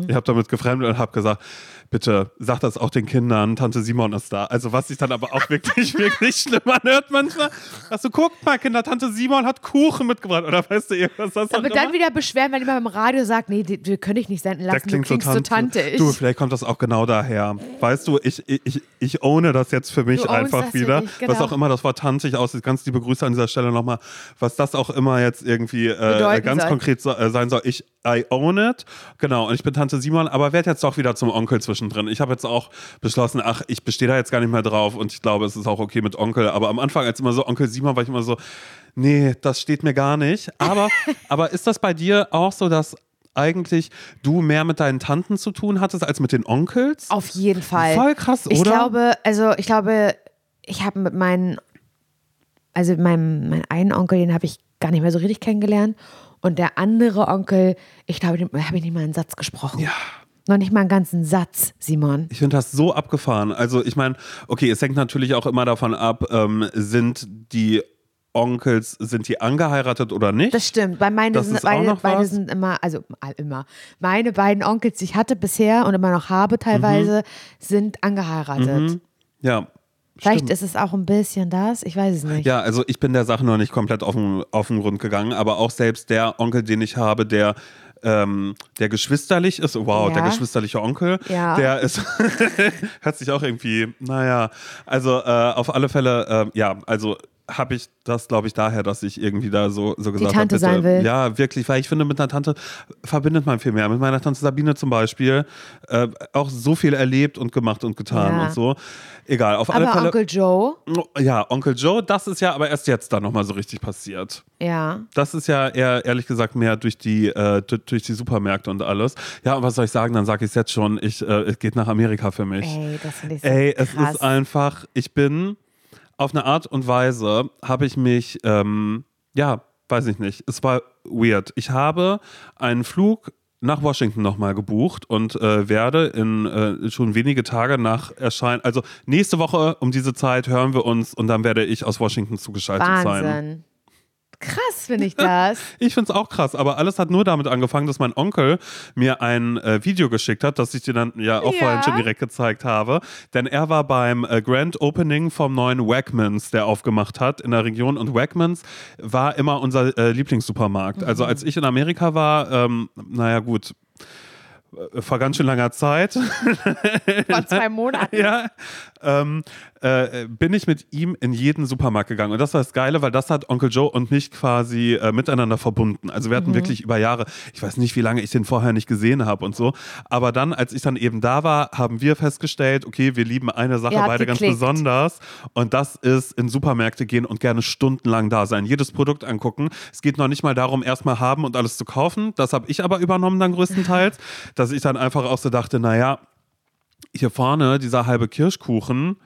Ich habe damit gefremdelt und habe gesagt, bitte sag das auch den Kindern, Tante Simon ist da. Also was sich dann aber auch wirklich, wirklich schlimm anhört manchmal. Also guckt mal, Kinder, Tante Simon hat Kuchen mitgebracht. Oder weißt du irgendwas? Das Aber dann immer? wieder beschweren, wenn jemand beim Radio sagt, nee, die, wir können dich nicht senden Das lassen, du klingt so klingst so tantisch. Du, vielleicht kommt das auch genau daher. Weißt du, ich, ich, ich ohne das jetzt für mich Du einfach das wieder. dich, genau. Was auch immer das Wort tantig aussieht. Ganz liebe Grüße an dieser Stelle nochmal. Was das auch immer jetzt irgendwie äh, ganz soll. konkret so, äh, sein soll. Ich, I own it. Genau. Und ich bin Tante Simon, aber werde jetzt doch wieder zum Onkel zwischendrin. Ich habe jetzt auch beschlossen, ach, ich bestehe da jetzt gar nicht mehr drauf und ich glaube, es ist auch okay mit Onkel. Aber am Anfang, als immer so Onkel Simon, war ich immer so, nee, das steht mir gar nicht. Aber, aber ist das bei dir auch so, dass eigentlich du mehr mit deinen Tanten zu tun hattest als mit den Onkels? Auf jeden Fall. Voll krass, ich oder? glaube, also ich glaube, ich habe mit meinen, also meinem, meinen einen Onkel, den habe ich gar nicht mehr so richtig kennengelernt. Und der andere Onkel, ich glaube, dem habe ich nicht mal einen Satz gesprochen. Ja. Noch nicht mal einen ganzen Satz, Simon. Ich finde das so abgefahren. Also ich meine, okay, es hängt natürlich auch immer davon ab, ähm, sind die Onkels, sind die angeheiratet oder nicht? Das stimmt. Bei meine Das sind, beide was? sind immer, also immer. Meine beiden Onkels, die ich hatte bisher und immer noch habe teilweise, sind angeheiratet. ja. Vielleicht stimmt. ist es auch ein bisschen das, ich weiß es nicht. Ja, also ich bin der Sache noch nicht komplett auf den, auf den Grund gegangen, aber auch selbst der Onkel, den ich habe, der ähm, der geschwisterlich ist, wow, Ja. der geschwisterliche Onkel, Ja. der ist, hört sich auch irgendwie, naja, also äh, auf alle Fälle, äh, ja, also habe ich das, glaube ich, daher, dass ich irgendwie da so, so gesagt Tante habe, sein will. ja, wirklich, weil ich finde, mit einer Tante verbindet man viel mehr. Mit meiner Tante Sabine zum Beispiel äh, auch so viel erlebt und gemacht und getan Ja. und so. Egal, auf alle Aber Fälle. Onkel Joe, Ja, Onkel Joe, das ist ja aber erst jetzt dann nochmal so richtig passiert. ja. Das ist ja eher, ehrlich gesagt, mehr durch die, äh, du- durch die Supermärkte und alles. Ja, und was soll ich sagen? Dann sage ich es jetzt schon. Ich, äh, es geht nach Amerika für mich. Ey, das finde ich so Ey, es krass. ist einfach, ich bin auf eine Art und Weise, habe ich mich, ähm, ja, weiß ich nicht, es war weird. Ich habe einen Flug nach Washington nochmal gebucht und äh, werde in äh, schon wenige Tage nach Erscheinen, also nächste Woche um diese Zeit hören wir uns und dann werde ich aus Washington zugeschaltet sein. Krass finde ich das. Ich finde es auch krass, aber alles hat nur damit angefangen, dass mein Onkel mir ein äh, Video geschickt hat, das ich dir dann ja auch Ja. vorhin schon direkt gezeigt habe. Denn er war beim äh, Grand Opening vom neuen Wackmans, der aufgemacht hat in der Region. Und Wackmans war immer unser äh, Lieblingssupermarkt. Also als ich in Amerika war, ähm, naja gut, äh, vor ganz schön langer Zeit, Vor zwei Monaten. ja, ähm, äh, bin ich mit ihm in jeden Supermarkt gegangen. Und das war das Geile, weil das hat Onkel Joe und mich quasi äh, miteinander verbunden. Also wir hatten wirklich über Jahre, ich weiß nicht, wie lange ich den vorher nicht gesehen habe und so. Aber dann, als ich dann eben da war, haben wir festgestellt, okay, wir lieben eine Sache beide ganz geklickt. besonders. Und das ist in Supermärkte gehen und gerne stundenlang da sein. Jedes Produkt angucken. Es geht noch nicht mal darum, erstmal haben und alles zu kaufen. Das habe ich aber übernommen dann größtenteils, dass ich dann einfach auch so dachte, naja, hier vorne, dieser halbe Kirschkuchen,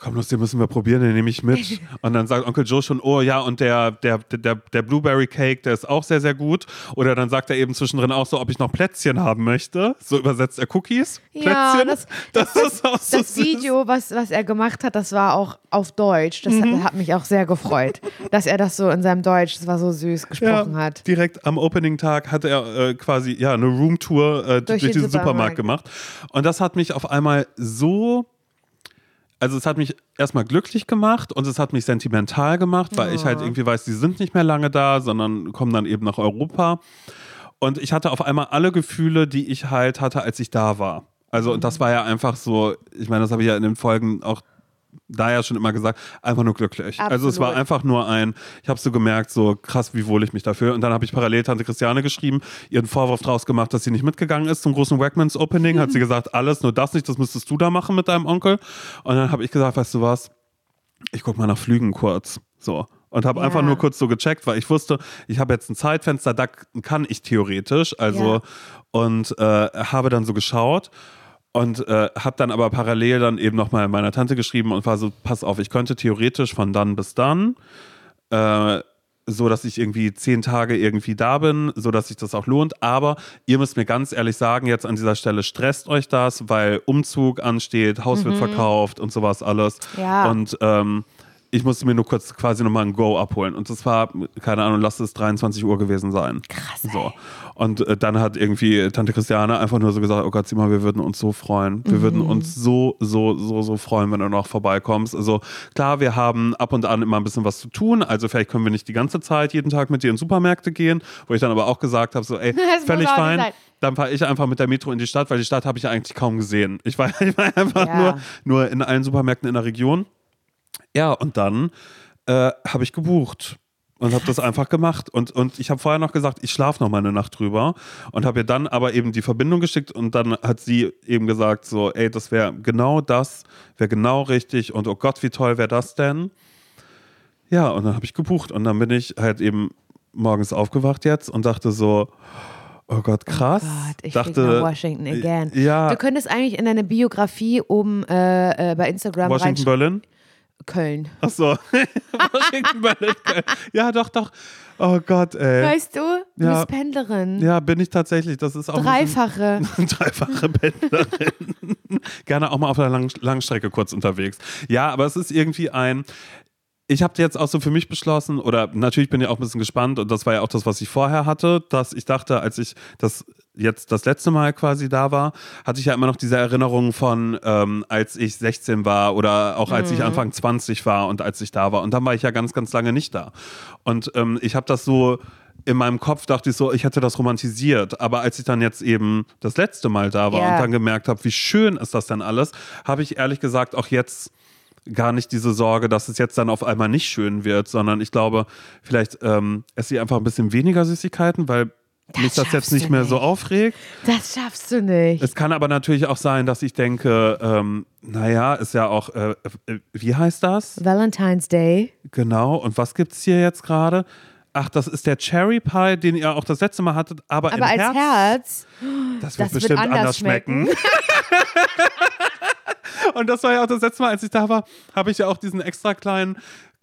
komm los, den müssen wir probieren, den nehme ich mit. Und dann sagt Onkel Joe schon, oh ja, und der, der, der, der Blueberry Cake, der ist auch sehr, sehr gut. Oder dann sagt er eben zwischendrin auch so, ob ich noch Plätzchen haben möchte. So übersetzt er Cookies. Ja, Plätzchen. das- das, ist auch so Das süß. Video, was, was er gemacht hat, das war auch auf Deutsch. Das Mhm. hat, hat mich auch sehr gefreut, dass er das so in seinem Deutsch, das war so süß gesprochen hat. Direkt am Opening-Tag hat er äh, quasi ja, eine Roomtour äh, durch, den diesen Supermarkt. Supermarkt. gemacht. Und das hat mich auf einmal so. Also es hat mich erstmal glücklich gemacht und es hat mich sentimental gemacht, weil ich halt irgendwie weiß, die sind nicht mehr lange da, sondern kommen dann eben nach Europa. Und ich hatte auf einmal alle Gefühle, die ich halt hatte, als ich da war. Also und das war ja einfach so, ich meine, das habe ich ja in den Folgen auch da ja schon immer gesagt, einfach nur glücklich. Also es war Absolut. einfach nur ein, ich habe so gemerkt, so krass, wie wohl ich mich dafür. Und dann habe ich parallel Tante Christiane geschrieben, ihren Vorwurf draus gemacht, dass sie nicht mitgegangen ist zum großen Wackmans Opening. Hat sie gesagt, alles, nur das nicht, das müsstest du da machen mit deinem Onkel. Und dann habe ich gesagt, weißt du was, ich guck mal nach Flügen kurz. So. Und habe Ja. einfach nur kurz so gecheckt, weil ich wusste, ich habe jetzt ein Zeitfenster, da kann ich theoretisch. Also, Ja. und äh, habe dann so geschaut und äh, habe dann aber parallel dann eben nochmal meiner Tante geschrieben und war so, pass auf, ich könnte theoretisch von dann bis dann, äh, so dass ich irgendwie zehn Tage irgendwie da bin, so dass sich das auch lohnt. Aber ihr müsst mir ganz ehrlich sagen, jetzt an dieser Stelle stresst euch das, weil Umzug ansteht, Haus wird verkauft und sowas alles. Ja. Und ähm, ich musste mir nur kurz quasi nochmal ein Go abholen. Und das war, keine Ahnung, lass es 23 Uhr gewesen sein. Krass. So. Und äh, dann hat irgendwie Tante Christiane einfach nur so gesagt, oh Gott, sieh mal, wir würden uns so freuen. Wir würden Mhm. uns so, so, so, so freuen, wenn du noch vorbeikommst. Also klar, wir haben ab und an immer ein bisschen was zu tun. Also vielleicht können wir nicht die ganze Zeit jeden Tag mit dir in Supermärkte gehen, wo ich dann aber auch gesagt habe, so ey, Das völlig fein. Dann fahre ich einfach mit der Metro in die Stadt, weil die Stadt habe ich ja eigentlich kaum gesehen. Ich war, ich war einfach Ja. nur, nur in allen Supermärkten in der Region. Ja, und dann äh, habe ich gebucht und habe das einfach gemacht. Und, und ich habe vorher noch gesagt, ich schlafe noch mal eine Nacht drüber und habe ihr dann aber eben die Verbindung geschickt und dann hat sie eben gesagt, so, ey, das wäre genau das, wäre genau richtig und oh Gott, wie toll wäre das denn? Ja, und dann habe ich gebucht und dann bin ich halt eben morgens aufgewacht jetzt und dachte so, oh Gott, krass. Gott, ich dachte, nach Washington again. Ja, Du könntest eigentlich in deine Biografie oben äh, äh, bei Instagram Washington. Berlin. Köln. Ach so. Washington, Berlin. Köln. Ja, doch, doch. Oh Gott, ey. Weißt du? Du Ja. bist Pendlerin. Ja, bin ich tatsächlich. Das ist auch Dreifache. dreifache Pendlerin. Gerne auch mal auf der Lang Langstrecke kurz unterwegs. Ja, aber es ist irgendwie ein. ich habe jetzt auch so für mich beschlossen, oder natürlich bin ich auch ein bisschen gespannt, und das war ja auch das, was ich vorher hatte, dass ich dachte, als ich das jetzt das letzte Mal quasi da war, hatte ich ja immer noch diese Erinnerungen von, ähm, als ich 16 war oder auch als Mhm. ich Anfang 20 war und als ich da war. Und dann war ich ja ganz, ganz lange nicht da. Und ähm, ich habe das so in meinem Kopf dachte ich so, ich hätte das romantisiert. Aber als ich dann jetzt eben das letzte Mal da war Ja. und dann gemerkt habe, wie schön ist das denn alles, habe ich ehrlich gesagt auch jetzt gar nicht diese Sorge, dass es jetzt dann auf einmal nicht schön wird, sondern ich glaube, vielleicht ähm, esse ich einfach ein bisschen weniger Süßigkeiten, weil mich das jetzt nicht mehr so nicht. aufregt. Das schaffst du nicht. Es kann aber natürlich auch sein, dass ich denke, ähm, naja, ist ja auch, äh, äh, wie heißt das? Valentine's Day. Genau. Und was gibt's hier jetzt gerade? Ach, das ist der Cherry Pie, den ihr auch das letzte Mal hattet, aber, Aber als Herz. Herz, Das wird das wird bestimmt anders anders schmecken. Und das war ja auch das letzte Mal, als ich da war, habe ich ja auch diesen extra kleinen,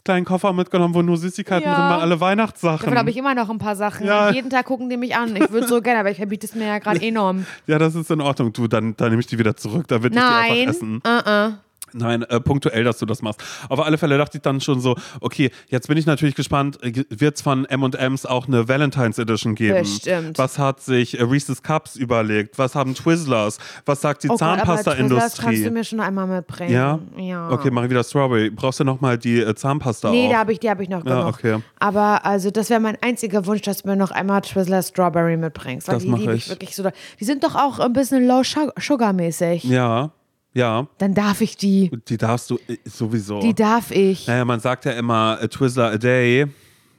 kleinen Koffer mitgenommen, wo nur Süßigkeiten Ja. drin waren, alle Weihnachtssachen. davon habe ich immer noch ein paar Sachen. Ja. Jeden Tag gucken die mich an. Ich würde so gerne, aber ich verbiete es mir ja gerade enorm. ja, das ist in Ordnung. Du, dann, dann nehme ich die wieder zurück. Da wird ich die Nein. einfach essen. Uh-uh. Nein, äh, punktuell, dass du das machst. Auf alle Fälle dachte ich dann schon so, okay, jetzt bin ich natürlich gespannt, wird es von M&M's auch eine Valentine's Edition geben? Bestimmt. Was hat sich äh, Reese's Cups überlegt? Was haben Twizzlers? Was sagt die Oh Twizzlers kannst du Zahnpasta-Industrie? mir schon einmal mitbringen. Ja? Ja. Okay, mache ich wieder Strawberry. Brauchst du nochmal die äh, Zahnpasta Nee, auch? da habe ich, die habe ich noch Ja, genug. okay. Aber also das wäre mein einziger Wunsch, dass du mir noch einmal Twizzler Strawberry mitbringst. Weil Das die mach liebe ich. ich wirklich so. Die sind doch auch ein bisschen low Sug- sugar mäßig. Ja, ja. Dann darf ich die. Die darfst du äh, sowieso. Die darf ich. naja, man sagt ja immer a Twizzler a day.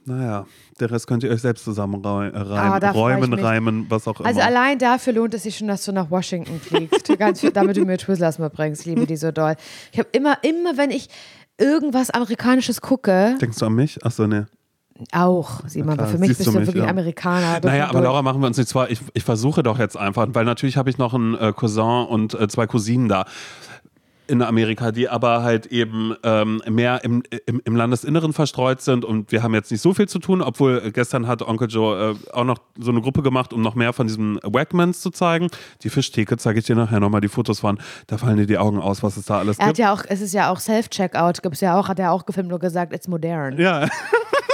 Naja, der Rest könnt ihr euch selbst zusammen rei- äh, Ah, räumen, reimen, was auch Also immer. allein dafür lohnt es sich schon, dass du nach Washington fliegst. Ganz viel, damit du mir Twizzlers mitbringst. Liebe die so doll. Ich habe immer, immer, wenn ich irgendwas Amerikanisches gucke, Denkst du an mich? Achso, nee. Auch, klar, aber für mich bist du mich, wirklich ja. Amerikaner. Naja, aber. Laura, machen wir uns nicht zwar. Ich, ich versuche doch jetzt einfach, weil natürlich habe ich noch einen äh, Cousin und äh, zwei Cousinen da in Amerika, die aber halt eben ähm, mehr im, im, im Landesinneren verstreut sind und wir haben jetzt nicht so viel zu tun, obwohl gestern hat Onkel Joe äh, auch noch so eine Gruppe gemacht, um noch mehr von diesen Wegmans zu zeigen. Die Fischtheke zeige ich dir nachher nochmal die Fotos von. Da fallen dir die Augen aus, was es da alles Er hat gibt. ja auch, es ist ja auch Self-Checkout, gibt's ja auch, hat er auch gefilmt und gesagt, it's modern. Ja,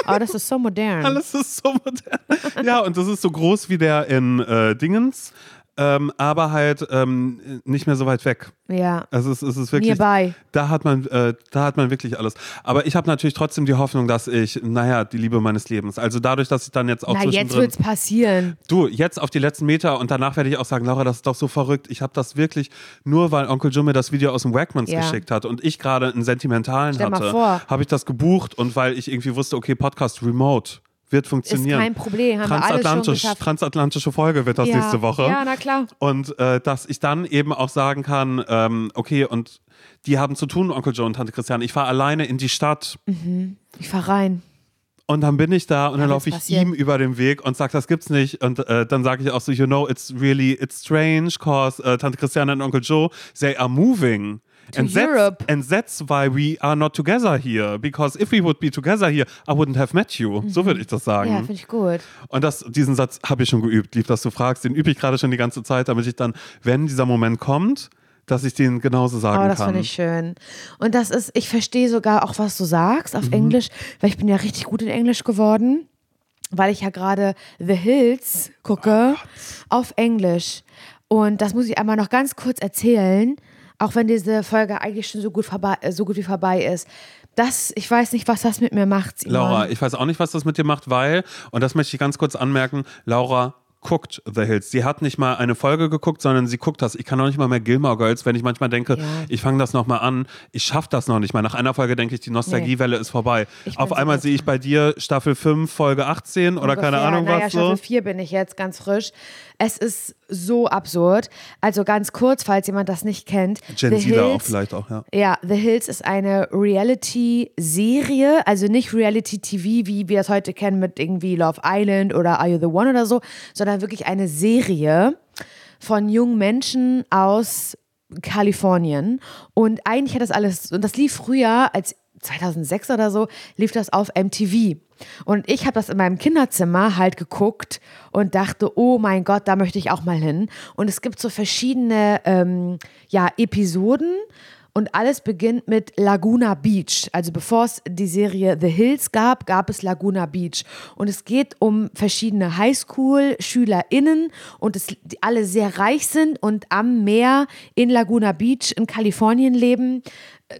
Oh, das ist so modern. alles ist so modern. Ja, und das ist so groß wie der in äh, Dingens, ähm, aber halt ähm, nicht mehr so weit weg. Ja. Also es, es ist wirklich, Nearby. da hat man, äh, da hat man wirklich alles. Aber ich habe natürlich trotzdem die Hoffnung, dass ich, naja, die Liebe meines Lebens. Also dadurch, dass ich dann jetzt auch Na, jetzt wird's passieren. du, jetzt auf die letzten Meter und danach werde ich auch sagen, Laura, das ist doch so verrückt. Ich habe das wirklich nur, weil Onkel Joe mir das Video aus dem Wagmans Ja. geschickt hat und ich gerade einen sentimentalen Stell hatte, habe ich das gebucht und weil ich irgendwie wusste, okay, Podcast remote wird Ist funktionieren. kein Problem, haben wir alles schon Transatlantisch, transatlantische Folge wird das ja. nächste Woche. Ja, na klar. Und äh, dass ich dann eben auch sagen kann, ähm, okay, und die haben zu tun, Onkel Joe und Tante Christiane. Ich fahre alleine in die Stadt Ich fahr rein. und dann bin ich da und dann Ja, laufe ich wird's passieren. ihm über den Weg und sage, das gibt's nicht. Und äh, dann sage ich auch so, you know, it's really, it's strange, cause äh, Tante Christiane and Onkel Joe, they are moving. To and that's, Europe. and that's why we are not together here. Because if we would be together here, I wouldn't have met you. So würde ich das sagen. Ja, finde ich gut. Und das, diesen Satz habe ich schon geübt, lieb, dass du fragst. Den übe ich gerade schon die ganze Zeit, damit ich dann, wenn dieser Moment kommt, dass ich den genauso sagen Oh, das kann. finde ich schön. Und das ist, ich verstehe sogar auch, was du sagst Mhm. auf Englisch, weil ich bin ja richtig gut in Englisch geworden, weil ich ja gerade The Hills gucke Oh auf Englisch. Und das muss ich einmal noch ganz kurz erzählen, auch wenn diese Folge eigentlich schon so gut, vorbei, äh, so gut wie vorbei ist. Das, ich weiß nicht, was das mit mir macht, Simon. Laura, ich weiß auch nicht, was das mit dir macht, weil, und das möchte ich ganz kurz anmerken, Laura guckt The Hills. Sie hat nicht mal eine Folge geguckt, sondern sie guckt das. Ich kann auch nicht mal mehr Gilmore Girls, wenn ich manchmal denke, Ja. ich fange das nochmal an. Ich schaffe das noch nicht mal. Nach einer Folge denke ich, die Nostalgiewelle ist vorbei. Ich Auf so einmal sehe ich bei dir Staffel 5, Folge 18 oder keine Ungefähr. Ahnung naja, was so. Staffel 4 bin ich jetzt ganz frisch. Es ist so absurd. Also ganz kurz, falls jemand das nicht kennt. Gen The Zler auch Hills- vielleicht auch, ja. Ja, The Hills ist eine Reality-Serie, also nicht Reality-TV, wie wir es heute kennen mit irgendwie Love Island oder Are You the One oder so, sondern wirklich eine Serie von jungen Menschen aus Kalifornien. Und eigentlich hat das alles, und das lief früher, als 2006 oder so, lief das auf MTV. Und ich habe das in meinem Kinderzimmer halt geguckt und dachte, oh mein Gott, da möchte ich auch mal hin. Und es gibt so verschiedene ähm, ja, Episoden Und alles beginnt mit Laguna Beach. Also bevor es die Serie The Hills gab, gab es Laguna Beach. Und es geht um verschiedene Highschool-SchülerInnen und es, die alle sehr reich sind und am Meer in Laguna Beach in Kalifornien leben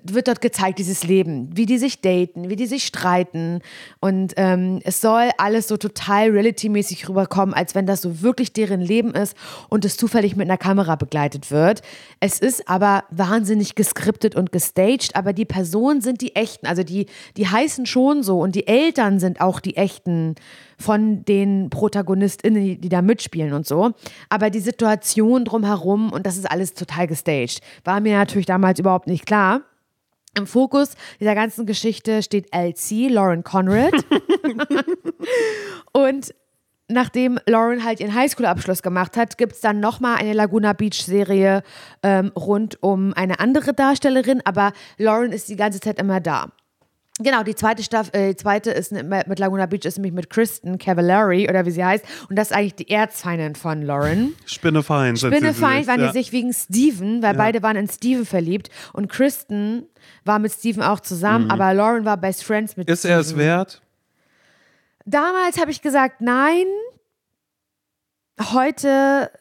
wird dort gezeigt, dieses Leben, wie die sich daten, wie die sich streiten. Und ähm, es soll alles so total reality-mäßig rüberkommen, als wenn das so wirklich deren Leben ist und es zufällig mit einer Kamera begleitet wird. Es ist aber wahnsinnig geskriptet und gestaged, aber die Personen sind die echten. Also die, die heißen schon so und die Eltern sind auch die echten von den ProtagonistInnen, die, da mitspielen und so. Aber die Situation drumherum und das ist alles total gestaged. War mir natürlich damals überhaupt nicht klar. Im Fokus dieser ganzen Geschichte steht LC, Lauren Conrad. und nachdem Lauren halt ihren Highschool-Abschluss gemacht hat, gibt es dann nochmal eine Laguna Beach-Serie ähm, rund um eine andere Darstellerin, aber Lauren ist die ganze Zeit immer da. Genau, die zweite Staffel, äh, die zweite ist mit Laguna Beach ist nämlich mit Kristen Cavallari oder wie sie heißt und das ist eigentlich die Erzfeindin von Lauren. Spinnefeind. Spinnefeind waren ja. die sich wegen Steven, weil ja. beide waren in Steven verliebt und Kristen war mit Steven auch zusammen, mhm. aber Lauren war Best Friends mit ist Steven. Ist er es wert? Damals habe ich gesagt, nein. Heute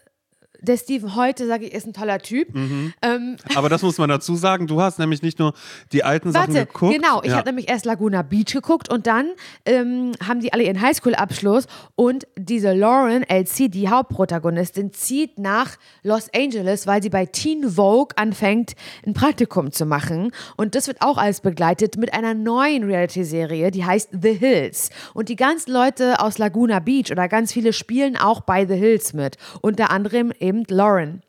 der Steven heute, sage ich, ist ein toller Typ. Mhm. Ähm, Aber das muss man dazu sagen. Du hast nämlich nicht nur die alten Warte, Sachen geguckt. Genau, ich ja. habe nämlich erst Laguna Beach geguckt und dann ähm, haben die alle ihren Highschool-Abschluss und diese Lauren LC, die Hauptprotagonistin, zieht nach Los Angeles, weil sie bei Teen Vogue anfängt, ein Praktikum zu machen. Und das wird auch alles begleitet mit einer neuen Reality-Serie, die heißt The Hills. Und die ganzen Leute aus Laguna Beach oder ganz viele spielen auch bei The Hills mit. Unter anderem eben eben Lauren,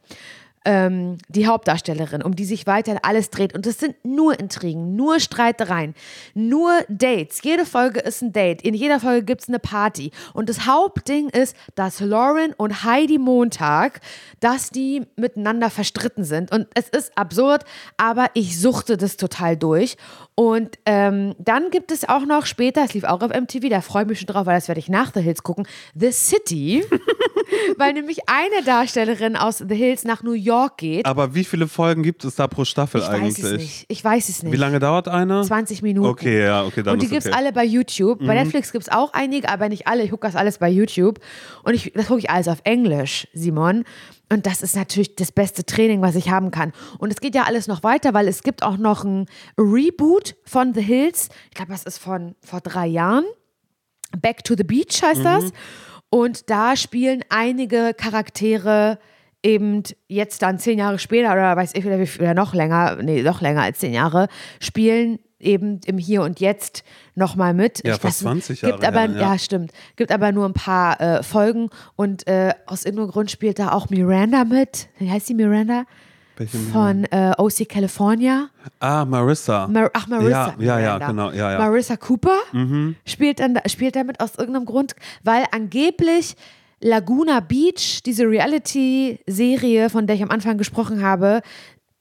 ähm, die Hauptdarstellerin, um die sich weiterhin alles dreht. Und es sind nur Intrigen, nur Streitereien, nur Dates. Jede Folge ist ein Date. In jeder Folge gibt es eine Party. Und das Hauptding ist, dass Lauren und Heidi Montag, dass die miteinander verstritten sind. Und es ist absurd, aber ich suchte das total durch. Und ähm, dann gibt es auch noch später, es lief auch auf MTV, da freue ich mich schon drauf, weil das werde ich nach The Hills gucken, The City, weil nämlich eine Darstellerin aus The Hills nach New York geht. Aber wie viele Folgen gibt es da pro Staffel ich eigentlich? Ich weiß es nicht. Ich weiß es nicht. Wie lange dauert eine? 20 Minuten. Okay, ja, okay, dann Und die gibt es okay. alle bei YouTube. Mhm. Bei Netflix gibt es auch einige, aber nicht alle. Ich gucke das alles bei YouTube. Und ich, das gucke ich alles auf Englisch, Simon. Und das ist natürlich das beste Training, was ich haben kann. Und es geht ja alles noch weiter, weil es gibt auch noch ein Reboot von The Hills. Ich glaube, das ist von vor drei Jahren. Back to the Beach heißt mhm. das. Und da spielen einige Charaktere eben jetzt dann zehn Jahre später oder weiß ich wieder, oder noch länger, nee, noch länger als zehn Jahre, spielen eben im Hier und Jetzt nochmal mit. Ja, ich fast 20 Jahre. Gibt aber, her, ja. ja. stimmt. Gibt aber nur ein paar äh, Folgen und äh, aus irgendeinem Grund spielt da auch Miranda mit. Wie heißt die Miranda? Von äh, OC California. Ah, Marissa. Mar Ach, Marissa. Ja, ja, ja, genau. Ja, ja. Marissa Cooper mhm. spielt, dann, spielt damit aus irgendeinem Grund, weil angeblich Laguna Beach, diese Reality-Serie, von der ich am Anfang gesprochen habe,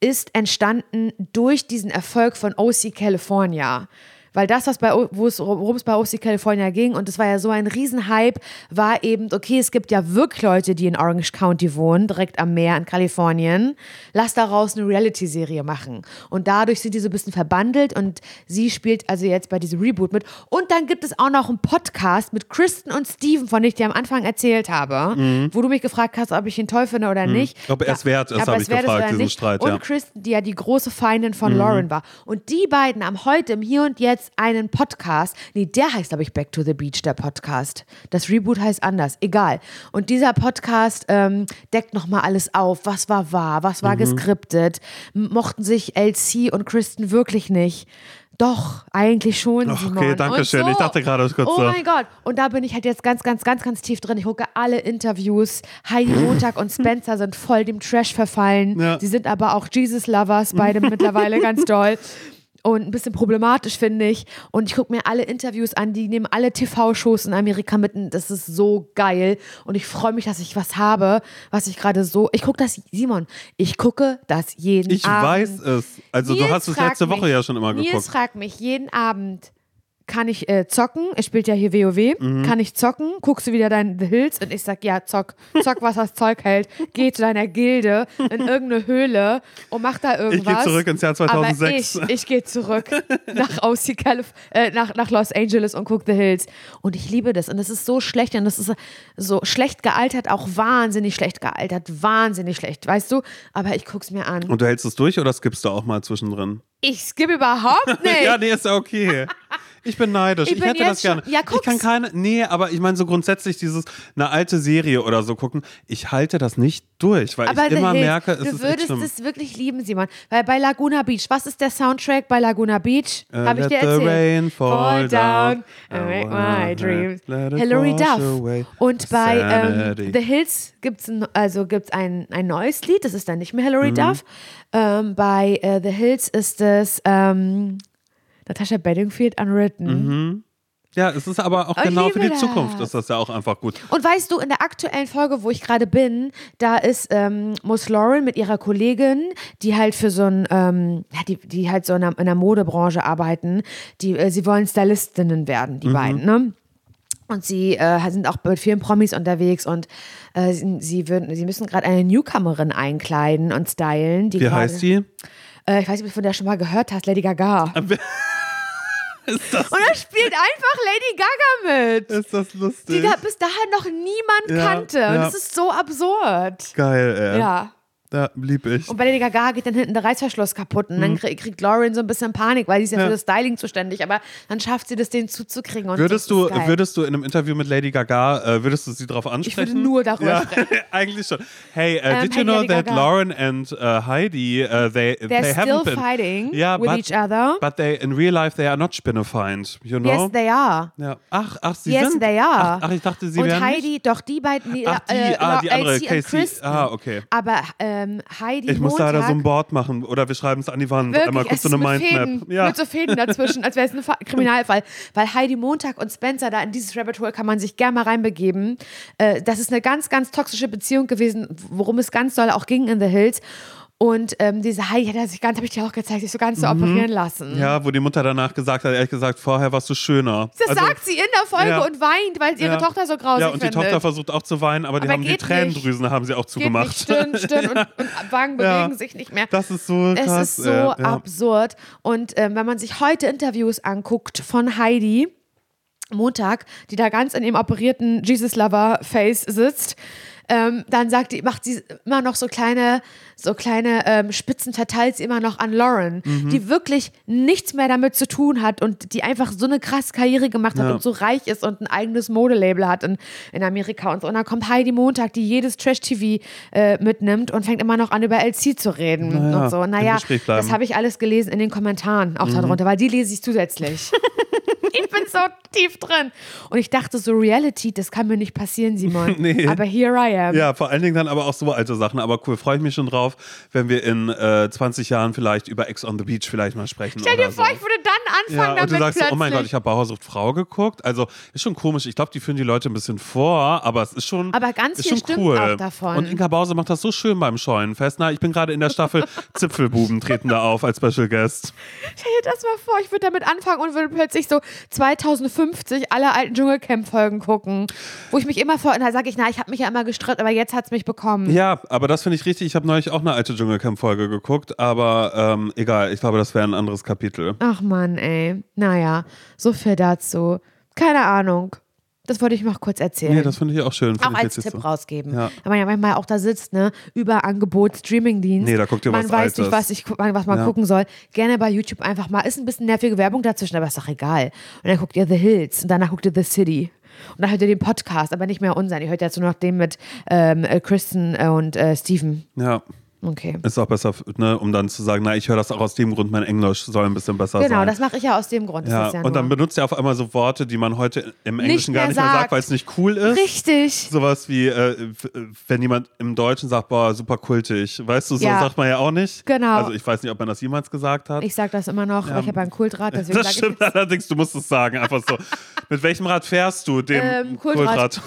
ist entstanden durch diesen Erfolg von OC California. Weil das, was bei, worum es bei OC California ging, und es war ja so ein Riesenhype, war eben, okay, es gibt ja wirklich Leute, die in Orange County wohnen, direkt am Meer in Kalifornien. Lass daraus eine Reality-Serie machen. Und dadurch sind die so ein bisschen verbandelt und sie spielt also jetzt bei diesem Reboot mit. Und dann gibt es auch noch einen Podcast mit Kristen und Steven, von dem ich dir am Anfang erzählt habe, mhm. wo du mich gefragt hast, ob ich ihn toll finde oder mhm. nicht. Ob er es wert ist, habe ich gefragt, diesen Streit. Und Kristen, die ja die große Feindin von mhm. Lauren war. Und die beiden haben heute im Hier und Jetzt jetzt einen Podcast. Nee, der heißt, glaube ich, Back to the Beach, der Podcast. Das Reboot heißt anders. Egal. Und dieser Podcast ähm, deckt nochmal alles auf. Was war wahr? Was war mhm. geskriptet? Mochten sich LC und Kristen wirklich nicht? Doch, eigentlich schon. Okay, danke schön. So, ich dachte gerade kurz Oh mein Gott. Und da bin ich halt jetzt ganz, ganz, ganz, ganz tief drin. Ich gucke alle Interviews. Heidi Montag und Spencer sind voll dem Trash verfallen. Ja. Sie sind aber auch Jesus-Lovers, beide mittlerweile ganz doll und ein bisschen problematisch, finde ich. Und ich gucke mir alle Interviews an, die nehmen alle TV-Shows in Amerika mit. Das ist so geil. Und ich freue mich, dass ich was habe, was ich gerade so. Ich gucke das, Simon, ich gucke das jeden ich Abend. Ich weiß es. Also, Nils du hast es letzte Woche mich, ja schon immer geguckt. Nils fragt mich jeden Abend, kann ich äh, zocken? Er spielt ja hier WoW. Mhm. Kann ich zocken? Guckst du wieder dein The Hills? Und ich sag, ja, zock. Zock, was das Zeug hält. Geh zu deiner Gilde in irgendeine Höhle und mach da Ich irgendwas. gehe zurück ins Jahr 2006. Aber ich, ich gehe zurück nach, Calif äh, nach, nach Los Angeles und guck The Hills. Und ich liebe das. Und das ist so schlecht. Und das ist so schlecht gealtert, auch wahnsinnig schlecht gealtert. Wahnsinnig schlecht, weißt du? Aber ich guck's mir an. Und du hältst es durch oder skippst du auch mal zwischendrin? Ich skippe überhaupt nicht. Ja, nee, ist ja okay. Ich bin neidisch. Ich Ich, bin hätte das gerne. Ja, ich kann guck's. keine. Nee, aber ich meine so grundsätzlich dieses eine alte Serie oder so gucken. Ich halte das nicht durch, weil Aber ich immer Hills, merke, es du ist echt würdest es wirklich lieben, Simon. Weil bei Laguna Beach, was ist der Soundtrack bei Laguna Beach? Äh, Habe ich dir the erzählt. rain fall down. and I make my dreams. Hilary Duff. away Und bei ähm, sanity. The Hills gibt es ein, also gibt's ein, ein neues Lied, das ist dann nicht mehr Hilary Mhm. Duff. Ähm, bei äh, The Hills ist es ähm, Natasha Bedingfield Unwritten. Ja, es ist aber auch Oh, genau für die Zukunft das. ist das ja auch einfach gut. Und weißt du, in der aktuellen Folge, wo ich gerade bin, da ist ähm, Muss Lauren mit ihrer Kollegin, die halt für so ein, ähm, ja, die, die halt so in der, in der Modebranche arbeiten, die, äh, sie wollen Stylistinnen werden, Mhm. die beiden, ne? Und sie äh, sind auch mit vielen Promis unterwegs und äh, sie, sie, würden, sie müssen gerade eine Newcomerin einkleiden und stylen. Wie heißt die? Äh, ich weiß nicht, ob du von der schon mal gehört hast, Lady Gaga. Ist das, Und da spielt einfach Lady Gaga mit. ist das Die lustig? da bis dahin noch niemand Ja, kannte. Und ja. das ist so absurd. Geil, ey. Ja. Da lieb ich. Und bei Lady Gaga geht dann hinten der Reißverschluss kaputt und dann krieg, kriegt Lauren so ein bisschen Panik, weil die ist ja, Mhm. Ja. für das Styling zuständig, aber dann schafft sie das, den zuzukriegen. Und Würdest du, würdest du in einem Interview mit Lady Gaga, äh, würdest du sie darauf ansprechen? würde nur darüber ja, sprechen. eigentlich schon. Hey, uh, Ähm, did hey, you know Lady that Gaga. Lauren and uh, Heidi, uh, they, They're they still been... fighting Yeah, with but, each other. But they, in real life, they are not spinnefeind, you know? Yes, they are. ja. Ach, ach, sie yes, sind... they are. Ach, ach, ich dachte, sie und wären Heidi, nicht... doch die beiden, die, Ach, die, äh, ah, die andere, Casey. Ah, okay. Aber ähm, Heidi Ich muss Montag, leider so ein Board machen oder wir schreiben es an die Wand. Wirklich, Einmal kurz so eine Mindmap. Fäden, Ja. mit so Fäden dazwischen, als wäre es ein Fa- Kriminalfall. Weil Heidi Montag und Spencer, da in dieses Rabbit Hole kann man sich gerne mal reinbegeben. Äh, das ist eine ganz, ganz toxische Beziehung gewesen, worum es ganz doll auch ging in The Hills. Und ähm, diese Heidi hat er sich ganz, habe ich dir auch gezeigt, sich so ganz so operieren lassen. Mhm. Ja, wo die Mutter danach gesagt hat, ehrlich gesagt, vorher warst du schöner. Das Also- sagt sie in der Folge ja. und weint, weil ihre Ja. Tochter so grausig Ja, und die findet. Tochter versucht auch zu weinen, aber die Aber haben die Tränendrüsen haben sie auch zugemacht. nicht, stirn, stirn und, und Wangen Ja. bewegen sich nicht mehr. Das ist so Es krass. ist so ja. absurd. Und ähm, wenn man sich heute Interviews anguckt von Heidi, Montag, die da ganz in ihrem operierten Jesus Lover Face sitzt, ähm, dann sagt die, macht sie immer noch so kleine, so kleine ähm, Spitzen verteilt sie immer noch an Lauren, Mhm. die wirklich nichts mehr damit zu tun hat und die einfach so eine krasse Karriere gemacht hat Ja. und so reich ist und ein eigenes Modelabel hat in, in Amerika und so. Und dann kommt Heidi Montag, die jedes Trash-TV äh, mitnimmt und fängt immer noch an, über LC zu reden Naja, und so. Naja, das habe ich alles gelesen in den Kommentaren auch darunter, weil die lese ich zusätzlich. ich bin so tief drin. Und ich dachte so, Reality, das kann mir nicht passieren, Simon. Nee. Aber here I am. Ja, vor allen Dingen dann aber auch so alte Sachen. Aber cool, freue ich mich schon drauf, wenn wir in äh, 20 Jahren vielleicht über Ex on the Beach vielleicht mal sprechen. Stell dir vor, so. ich würde dann anfangen Ja, damit und du sagst plötzlich. oh mein Gott, ich habe sucht Frau geguckt. Also ist schon komisch. Ich glaube, die führen die Leute ein bisschen vor, aber es ist schon, Aber ganz ist viel schon stimmt cool. auch davon. Und Inka Bause macht das so schön beim Scheunenfest. Na, ich bin gerade in der Staffel Zipfelbuben treten da auf als Special Guest. Stell dir das mal vor, ich würde damit anfangen und würde plötzlich so 2050 alle alten Dschungelcamp-Folgen gucken. Wo ich mich immer vor, und da sage ich, na, ich habe mich ja immer gestritten, aber jetzt hat es mich bekommen. Ja, aber das finde ich richtig. Ich habe neulich auch eine alte Dschungelcamp-Folge geguckt, aber ähm, egal. Ich glaube, das wäre ein anderes Kapitel. Ach Mann, ey. Naja, so viel dazu. Keine Ahnung. Das wollte ich noch kurz erzählen. Nee, das finde ich auch schön. Auch als Tipp so. rausgeben. Ja. Wenn man ja manchmal auch da sitzt, ne, über Angebot, Streamingdienst. Nee, da guckt ihr man was weiß nicht, Altes. was, ich, was man Ja. gucken soll. Gerne bei YouTube einfach mal. Ist ein bisschen nervige Werbung dazwischen, aber ist doch egal. Und dann guckt ihr The Hills und danach guckt ihr The City. Und dann hört ihr den Podcast, aber nicht mehr unseren. Ihr hört jetzt nur noch den mit ähm, äh, Kristen äh, und äh, Steven. Ja, Okay. ist auch besser, ne, um dann zu sagen, na, ich höre das auch aus dem Grund, mein Englisch soll ein bisschen besser sein. Genau, das mache ich ja aus dem Grund. Ja, ja und dann benutzt er auf einmal so Worte, die man heute im Englischen gar mehr nicht mehr sagt, sagt. weil es nicht cool ist. Richtig. Sowas wie, äh, f- wenn jemand im Deutschen sagt, boah, super kultig. Weißt du, so Ja. sagt man ja auch nicht. Genau. Also ich weiß nicht, ob man das jemals gesagt hat. Ich sage das immer noch, weil ich habe einen Kultrat, deswegen das stimmt allerdings, du musst es sagen, einfach so. Mit welchem Rad fährst du? Dem Ähm, Kultrad.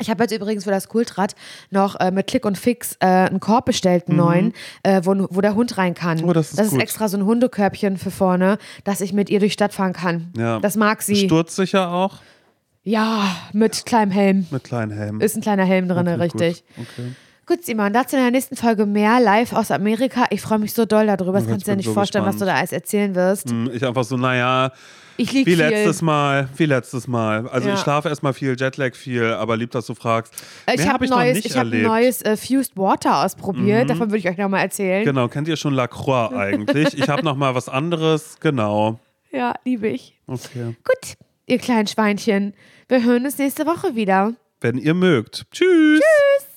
Ich habe jetzt übrigens für das Kultrad noch äh, mit Klick und Fix äh, einen Korb bestellt, einen neuen, äh, wo, wo der Hund rein kann. Mhm. Oh, das ist das ist extra so ein Hundekörbchen für vorne, dass ich mit ihr durch die Stadt fahren kann. Ja. Das mag sie. Sturzsicher auch ja, mit kleinem Helm. mit kleinen Helmen. Ist ein kleiner Helm drin, Okay, richtig. Gut. Okay. Gut, Simon, dazu in der nächsten Folge mehr live aus Amerika. Ich freue mich so doll darüber. Das Oh, kannst ich du dir nicht so vorstellen, was gespannt. du da alles erzählen wirst. Hm, Ich einfach so, naja, Ich liege wie viel. letztes Mal, wie letztes Mal. Also Ja. ich schlafe erstmal viel, Jetlag viel, aber lieb, dass du fragst. Äh, ich Mehr habe habe ich neues, noch nicht ich hab ein erlebt. neues äh, Fused Water ausprobiert. Davon würde ich euch nochmal erzählen. Genau, kennt ihr schon Lacroix eigentlich? ich habe noch mal was anderes, genau. Ja, liebe ich. Okay. Gut, ihr kleinen Schweinchen. Wir hören uns nächste Woche wieder. Wenn ihr mögt. Tschüss. Tschüss.